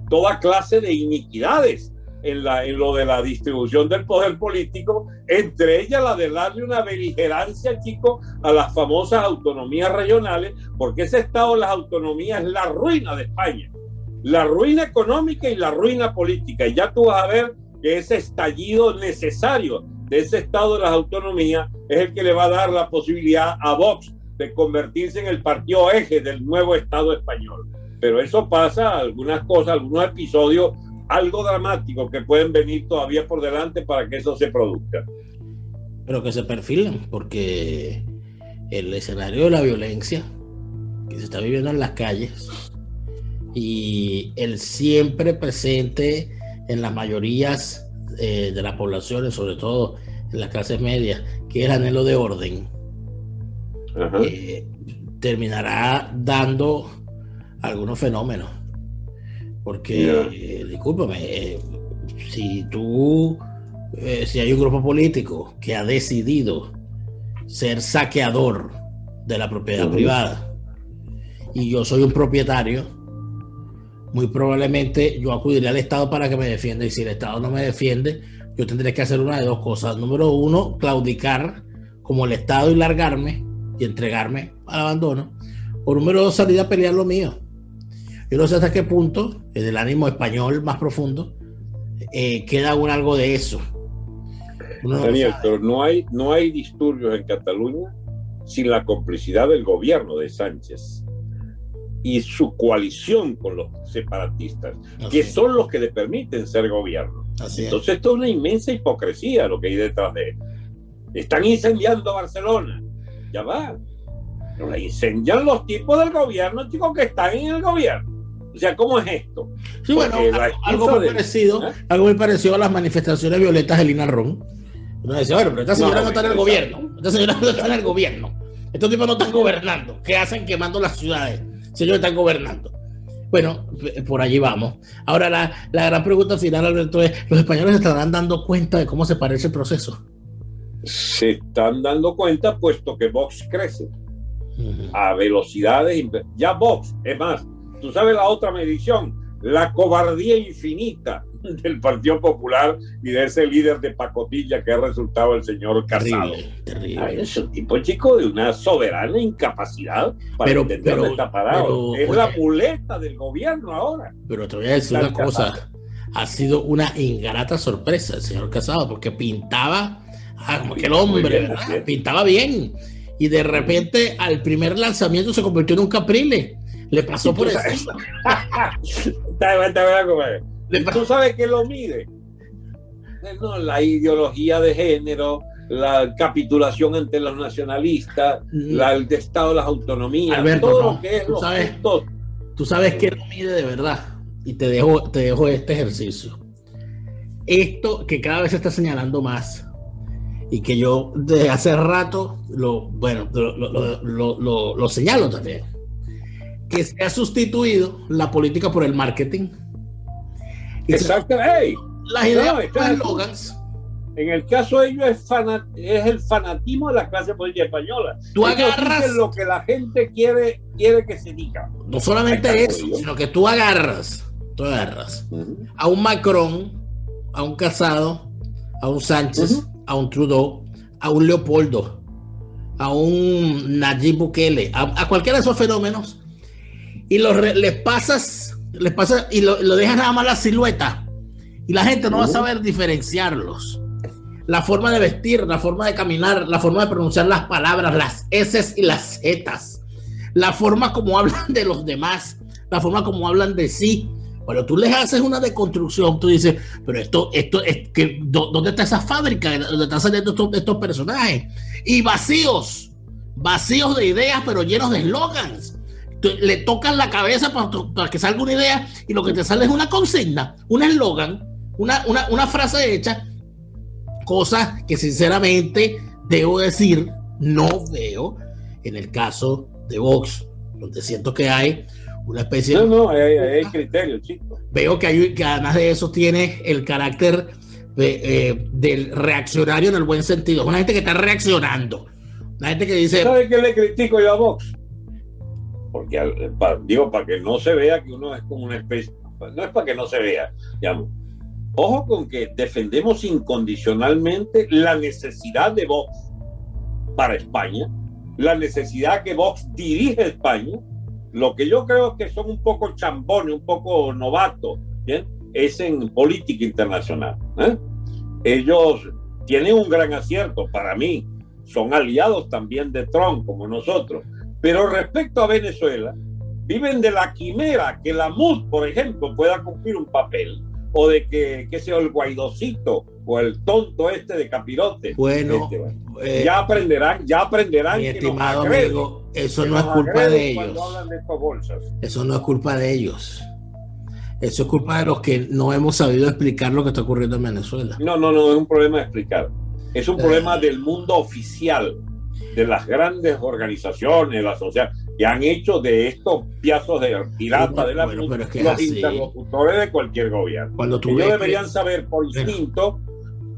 toda clase de iniquidades en lo de la distribución del poder político, entre ellas la de darle una beligerancia, chico, a las famosas autonomías regionales, porque ese estado de las autonomías es la ruina de España, la ruina económica y la ruina política. Y ya tú vas a ver que ese estallido necesario de ese estado de las autonomías es el que le va a dar la posibilidad a Vox de convertirse en el partido eje del nuevo Estado español pero eso pasa, algunas cosas, algunos episodios algo dramáticos que pueden venir todavía por delante para que eso se produzca.
Pero que se perfilen, porque el escenario de la violencia que se está viviendo en las calles y el siempre presente en las mayorías eh, de las poblaciones, sobre todo en las clases medias, que es el anhelo de orden, eh, terminará dando algunos fenómenos. Porque, eh, discúlpame, eh, si tú, si hay un grupo político que ha decidido ser saqueador de la propiedad privada y yo soy un propietario, muy probablemente yo acudiré al Estado para que me defienda y si el Estado no me defiende, yo tendré que hacer una de dos cosas. Número uno, claudicar como el Estado y largarme y entregarme al abandono. O número dos, salir a pelear lo mío. Yo no sé hasta qué punto, en el ánimo español más profundo, eh, queda aún algo de eso.
Daniel, pero no hay, no hay disturbios en Cataluña sin la complicidad del gobierno de Sánchez y su coalición con los separatistas, que son los que le permiten ser gobierno. Entonces, esto es una inmensa hipocresía lo que hay detrás de él. Están incendiando Barcelona. Ya va. Pero la incendian los tipos del gobierno, chicos, que están en el gobierno. O sea, ¿cómo es esto?
Sí, bueno, algo, muy parecido, ¿eh? algo muy parecido a las manifestaciones violetas de Lina Ron. Uno decía, bueno, pero esta señora no, está en el gobierno. Esta señora no está en el gobierno. Estos tipos no están gobernando. ¿Qué hacen quemando las ciudades? Si ellos están gobernando. Bueno, por allí vamos. Ahora, la, la gran pregunta final, Alberto, es: ¿los españoles estarán dando cuenta de cómo se parece el proceso?
Se están dando cuenta, puesto que Vox crece a velocidades. Ya Vox, es más, Tú sabes la otra medición, la cobardía infinita del Partido Popular y de ese líder de pacotilla que ha resultado el señor Casado. Terrible, es un tipo chico de una soberana incapacidad para pero, entender dónde está parado. es la muleta del gobierno ahora.
Pero te voy a decir una cosa. Ha sido una ingrata sorpresa el señor Casado, porque pintaba ah, como que el hombre, pintaba bien. Y de repente al primer lanzamiento se convirtió en un caprile le pasó por eso.
¿Tú sabes que lo mide? No, la ideología de género, la capitulación ante los nacionalistas, mm. la, el estado de las autonomías, todo lo que es
tú sabes, tú sabes que lo mide de verdad. Y te dejo, te dejo este ejercicio. Esto que cada vez se está señalando más y que yo desde hace rato lo, bueno, lo, lo señalo también que se ha sustituido la política por el marketing.
Exacto.
las ideas, eslogans.
En el caso de ellos es, es, el fanatismo de la clase política española.
Tú agarras
lo que la gente quiere, quiere que se diga.
No solamente eso, sino que tú agarras, tú agarras a un Macron, a un Casado, a un Sánchez, a un Trudeau, a un Leopoldo, a un Nayib Bukele, a cualquiera de esos fenómenos y los les pasas, les pasas y lo, lo, dejas nada más la silueta. Y la gente no va a saber diferenciarlos. La forma de vestir, la forma de caminar, la forma de pronunciar las palabras, las S y las Z, la forma como hablan de los demás, la forma como hablan de sí. Cuando tú les haces una deconstrucción, tú dices, pero esto, esto es que, ¿dónde está esa fábrica? ¿Dónde están saliendo estos, estos personajes? Y vacíos, vacíos de ideas, pero llenos de eslogans le tocas la cabeza para, que salga una idea y lo que te sale es una consigna, un eslogan una, una, una frase hecha, cosas que sinceramente debo decir, no veo en el caso de Vox, donde siento que hay una especie
No, no, hay, hay criterio, chico.
Veo que, hay, que además de eso tiene el carácter de, eh, del reaccionario en el buen sentido. Es una gente que está reaccionando. Una gente que dice.
¿Sabe qué le critico yo a Vox? Porque, digo, para que no se vea que uno es como una especie. No es para que no se vea, digamos. Ojo con que defendemos incondicionalmente la necesidad de Vox para España, la necesidad que Vox dirige España. Lo que yo creo que son un poco chambones, un poco novatos, ¿bien? es en política internacional. ¿eh? Ellos tienen un gran acierto para mí, son aliados también de Trump como nosotros, pero respecto a Venezuela, viven de la quimera que la MUD, por ejemplo, pueda cumplir un papel o de que, que sea el guaidocito o el tonto este de capirote.
Bueno,
este, ya aprenderán, ya aprenderán.
Mi estimado amigo, eso no es culpa de ellos. eso no es culpa de ellos. Eso es culpa de los que no hemos sabido explicar lo que está ocurriendo en Venezuela.
No, no, no es un problema de explicar. Es un problema eh. del mundo oficial, de las grandes organizaciones, la sociedad, que han hecho de estos piazos de pirata de la bueno, los interlocutores de cualquier gobierno. Cuando tú Ellos deberían saber por instinto,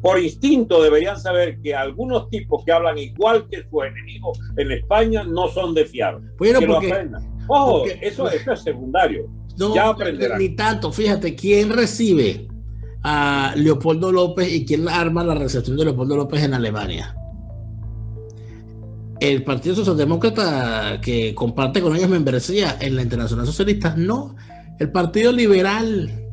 por instinto deberían saber que algunos tipos que hablan igual que su enemigo en España no son de fiar.
Bueno,
que
porque,
Ojo, eso, eso es secundario.
No, ya Ni tanto, fíjate, ¿quién recibe a Leopoldo López y quién arma la recepción de Leopoldo López en Alemania? El Partido Socialdemócrata que comparte con ellos membresía en la Internacional Socialista, no. El Partido Liberal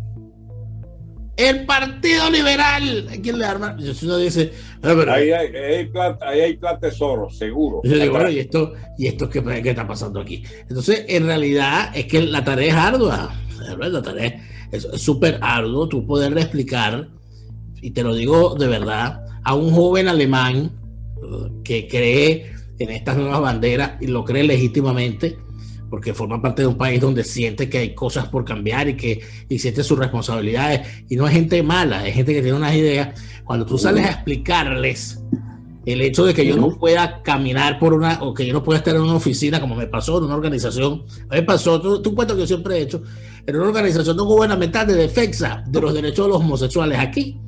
el Partido Liberal. ¿Quién le arma? Uno dice,
ah, ahí, hay, ahí, plata, ahí hay plata tesoro, seguro.
Yo digo, bueno, ¿y esto, y esto qué, qué, está pasando aquí? Entonces, en realidad, es que la tarea es ardua. La tarea es súper arduo tú poder explicar, y te lo digo de verdad, a un joven alemán uh, que cree en estas nuevas banderas y lo cree legítimamente porque forma parte de un país donde siente que hay cosas por cambiar y que y siente sus responsabilidades. Y no es gente mala, es gente que tiene unas ideas. Cuando tú sales a explicarles el hecho de que yo no pueda caminar por una, o que yo no pueda estar en una oficina, como me pasó en una organización, me pasó, tú, tú cuento que yo siempre he hecho, en una organización no gubernamental de defensa de los derechos de los homosexuales aquí.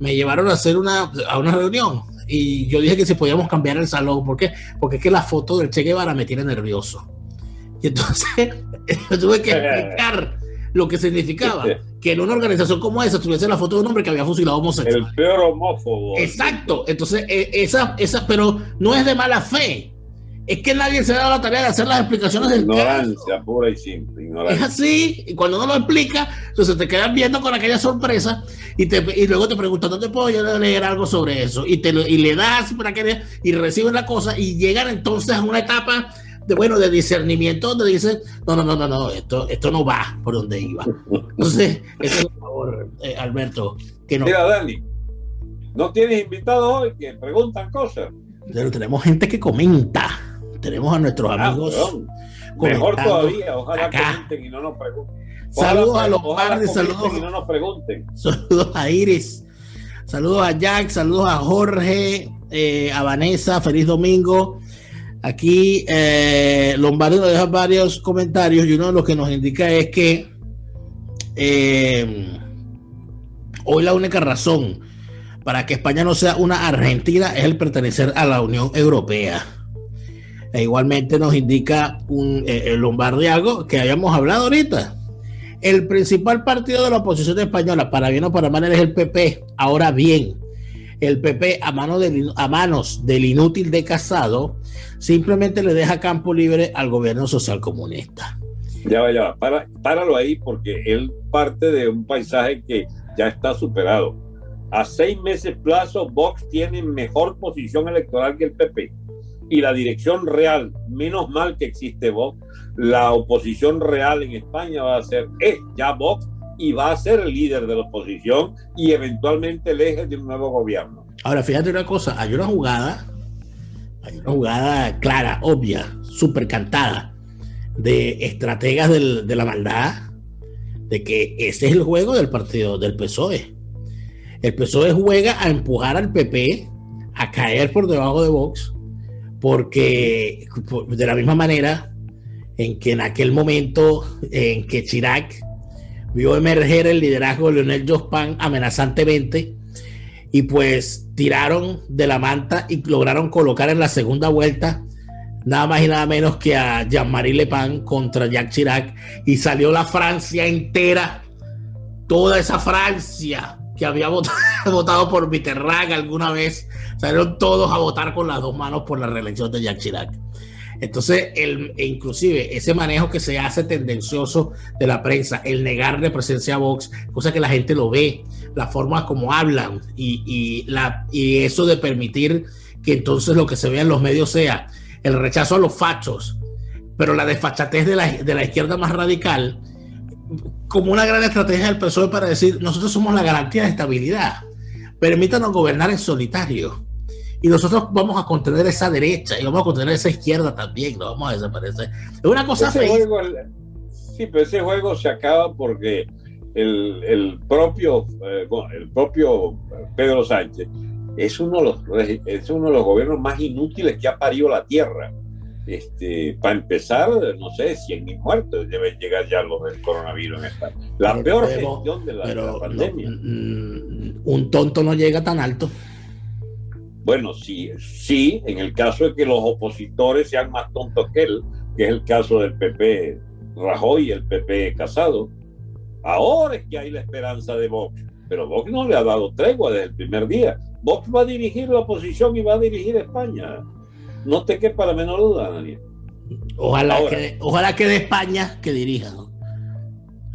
Me llevaron a hacer una, a una reunión y yo dije que si podíamos cambiar el salón, ¿por qué? Porque es que la foto del Che Guevara me tiene nervioso. Y entonces tuve que explicar lo que significaba que en una organización como esa tuviese la foto de un hombre que había fusilado homosexuales.
El peor homófobo.
Exacto. Entonces, eh, esa, esa, pero no es de mala fe. Es que nadie se dado la tarea de hacer las explicaciones del
Ignorancia pura y simple.
Es así, y cuando no lo explica, entonces te quedan viendo con aquella sorpresa y, te, y luego te preguntan, ¿dónde puedo yo leer algo sobre eso? Y, te, y le das para que y reciben la cosa y llegan entonces a una etapa de bueno, de discernimiento, donde dice, no, no, no, no, no, esto, esto no va por donde iba. Entonces, eso es un favor, eh, Alberto, que no.
Mira, Dani, no tienes invitados hoy que preguntan cosas.
Pero tenemos gente que comenta. Tenemos a nuestros ah, amigos.
Mejor todavía, ojalá comenten y no nos pregunten.
saludos a los padres,
saludos. Y no nos pregunten.
Saludos a Iris, saludos a Jack, saludos a Jorge, eh, a Vanessa, feliz domingo. Aquí eh, Lombardi nos deja varios comentarios y uno de los que nos indica es que eh, hoy la única razón para que España no sea una Argentina es el pertenecer a la Unión Europea. E igualmente nos indica un eh, el algo que habíamos hablado ahorita. El principal partido de la oposición española, para bien o para mal, es el PP. Ahora bien, el PP a, a manos del inútil de Casado simplemente le deja campo libre al gobierno social comunista.
Ya va, ya va, Para, páralo ahí porque él parte de un paisaje que ya está superado. A seis meses plazo, Vox tiene mejor posición electoral que el PP. Y la dirección real, menos mal que existe Vox, la oposición real en España va a ser, es ya Vox y va a ser el líder de la oposición y eventualmente el eje de un nuevo gobierno.
Ahora, fíjate una cosa, hay una jugada, hay una jugada clara, obvia, súper cantada, de estrategas de la maldad, de que ese es el juego del partido del PSOE. El PSOE juega a empujar al PP a caer por debajo de Vox, porque de la misma manera en que en aquel momento en que Chirac vio emerger el liderazgo de Leonel Jospin amenazantemente y pues tiraron de la manta y lograron colocar en la segunda vuelta nada más y nada menos que a Jean-Marie Le Pen contra Jacques Chirac y salió la Francia entera, toda esa Francia que había votado, votado por Mitterrand alguna vez, salieron todos a votar con las dos manos por la reelección de Jacques Chirac. Entonces, el, e inclusive ese manejo que se hace tendencioso de la prensa, el negarle presencia a Vox, cosa que la gente lo ve, la forma como hablan y, y, la, y eso de permitir que entonces lo que se vea en los medios sea el rechazo a los fachos, pero la desfachatez de la, de la izquierda más radical, como una gran estrategia del PSOE para decir, nosotros somos la garantía de estabilidad, permítanos gobernar en solitario. Y nosotros vamos a contener esa derecha y vamos a contener esa izquierda también, no vamos a desaparecer. Es una cosa
ese juego, Sí, pero ese juego se acaba porque el, el propio, eh, el propio Pedro Sánchez es uno, de los, es uno de los gobiernos más inútiles que ha parido la tierra. Este, para empezar, no sé, 100.000 muertos deben llegar ya los del coronavirus en España. La peor gestión de la, pandemia.
Mm, un tonto no llega tan alto.
Bueno, sí, sí, en el caso de que los opositores sean más tontos que él, que es el caso del PP Rajoy y el PP Casado, ahora es que hay la esperanza de Vox, pero Vox no le ha dado tregua desde el primer día. Vox va a dirigir la oposición y va a dirigir España. No te quepa la menor duda, Daniel.
Ojalá, que, ojalá que de España que dirija.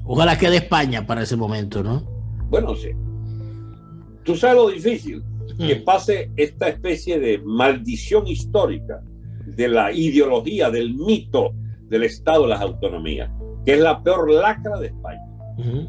Ojalá que de España para ese momento, ¿no?
Bueno, sí. Tú sabes lo difícil que mm. pase esta especie de maldición histórica de la ideología, del mito del Estado de las autonomías, que es la peor lacra de España.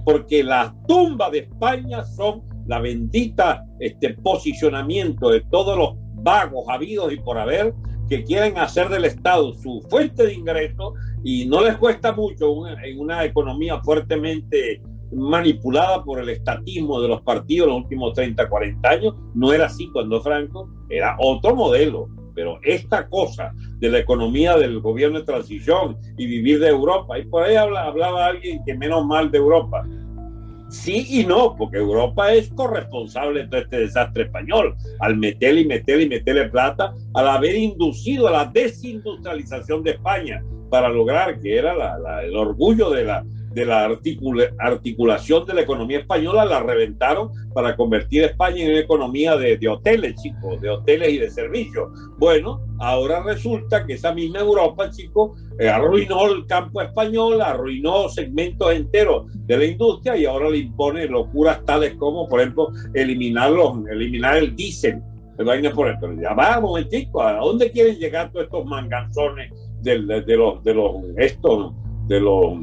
Porque las tumbas de España son la bendita este posicionamiento de todos los vagos habidos y por haber que quieren hacer del Estado su fuente de ingresos y no les cuesta mucho en una economía fuertemente manipulada por el estatismo de los partidos en los últimos 30, 40 años. No era así cuando Franco, era otro modelo. Pero esta cosa de la economía del gobierno de transición y vivir de Europa, y por ahí hablaba alguien que menos mal de Europa, Sí y no, porque Europa es corresponsable de todo este desastre español, al meterle y meterle y meterle plata, al haber inducido a la desindustrialización de España para lograr que era el orgullo de la, de la articulación de la economía española la reventaron para convertir España en una economía de, hoteles, chicos, de hoteles y de servicios. Bueno, ahora resulta que esa misma Europa, chicos, eh, arruinó el campo español, arruinó segmentos enteros de la industria y ahora le impone locuras tales como, por ejemplo, eliminarlos, eliminar el diésel. Por ejemplo, ya va, momentico, ¿a dónde quieren llegar todos estos manganzones de, de los, de los, estos, de los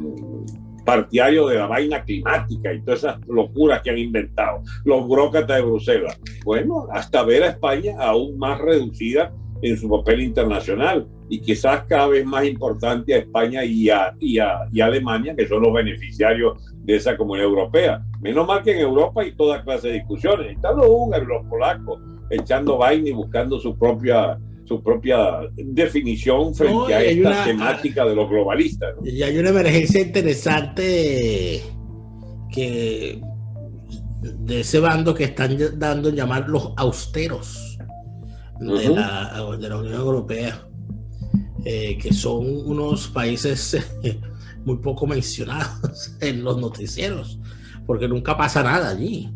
partidario de la vaina climática y todas esas locuras que han inventado los burócratas de Bruselas. Bueno, hasta ver a España aún más reducida en su papel internacional y quizás cada vez más importante a España y a, y a, y Alemania, que son los beneficiarios de esa comunidad europea. Menos mal que en Europa hay toda clase de discusiones. Están los húngaros, los polacos, echando vaina y buscando su propia su propia definición frente a esta temática de los globalistas.
Y hay una emergencia interesante que de ese bando que están dando llamar los austeros de, la, Unión Europea, eh, que son unos países muy poco mencionados en los noticieros, porque nunca pasa nada allí.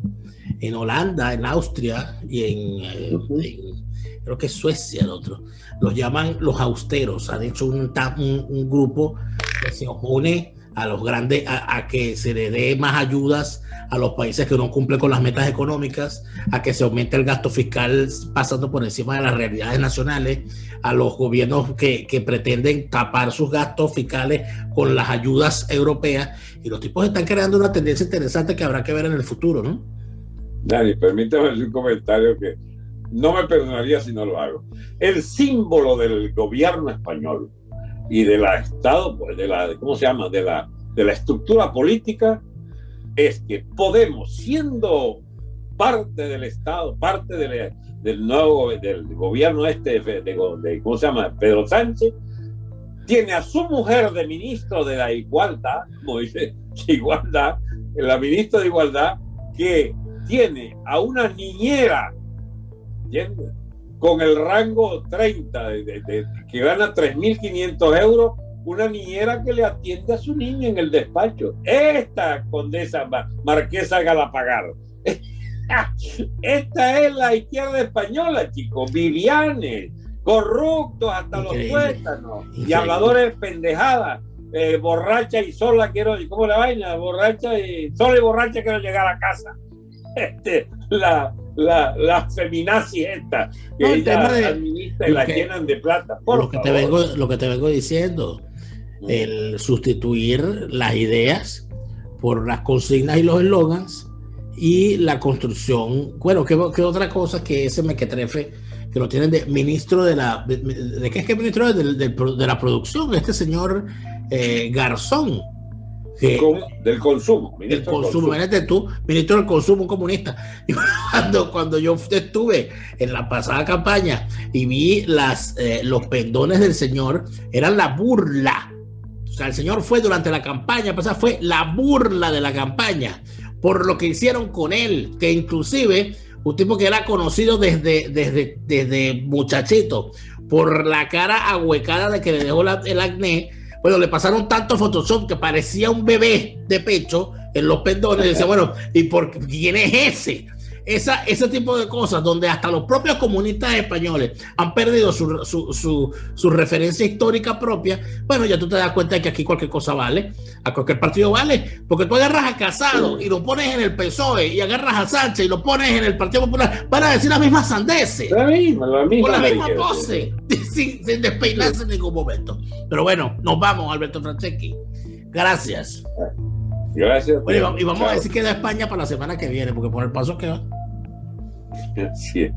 En Holanda, en Austria y en, eh, creo que es Suecia el otro, los llaman los austeros, han hecho un, grupo que se opone a los grandes, a, que se le dé más ayudas a los países que no cumplen con las metas económicas, a que se aumente el gasto fiscal pasando por encima de las realidades nacionales, a los gobiernos que, que pretenden tapar sus gastos fiscales con las ayudas europeas. Y los tipos están creando una tendencia interesante que habrá que ver en el futuro, ¿no?
Dani, permítame un comentario que no me perdonaría si no lo hago. El símbolo del gobierno español y de la Estado, pues, de la, ¿cómo se llama? De la, de la estructura política es que Podemos, siendo parte del Estado, parte del nuevo del gobierno este de, ¿cómo se llama? Pedro Sánchez, tiene a su mujer de ministro de la igualdad, como dice, igualdad, la ministra de igualdad, que tiene a una niñera, Con el rango 30, de, que gana 3.500 euros, una niñera que le atiende a su niño en el despacho. Esta condesa marquesa Galapagar. Esta es la izquierda española, chicos. Vivianes, corruptos hasta los tuétanos y habladores pendejadas. Eh, borracha y sola quiero, ¿cómo la vaina? Borracha y sola y borracha quiero llegar a casa. Este, la, la, la feminazi esta, que ella administra y la llenan de plata.
Por lo, que te vengo, lo que te vengo diciendo, mm. el sustituir las ideas por las consignas y los eslogans y la construcción. Bueno, ¿qué, otra cosa que ese mequetrefe que lo tienen de ministro de la. ¿De, qué es que ministro de, de, la producción? Este señor eh, Garzón.
Del consumo.
Del consumo. Imagínate tú, ministro del consumo comunista. cuando, cuando yo estuve en la pasada campaña y vi las, eh, los pendones del señor, eran la burla. O sea, el señor fue durante la campaña pasada, fue la burla de la campaña por lo que hicieron con él, que inclusive un tipo que era conocido desde, desde, desde muchachito, por la cara ahuecada de que le dejó el acné, bueno, le pasaron tanto Photoshop que parecía un bebé de pecho en los pendones. Y bueno, ¿y por quién es ese? Esa, ese tipo de cosas donde hasta los propios comunistas españoles han perdido su, su, su, referencia histórica propia, bueno, ya tú te das cuenta de que aquí cualquier cosa vale, a cualquier partido vale, porque tú agarras a Casado y lo pones en el PSOE y agarras a Sánchez y lo pones en el Partido Popular, van a decir las mismas sandeces, la misma, la misma, con la misma pose, sin, despeinarse en ningún momento. Pero bueno, nos vamos, Alberto Franceschi. Gracias.
Gracias.
y vamos a decir que da España para la semana que viene, porque por el paso que va.
Sí.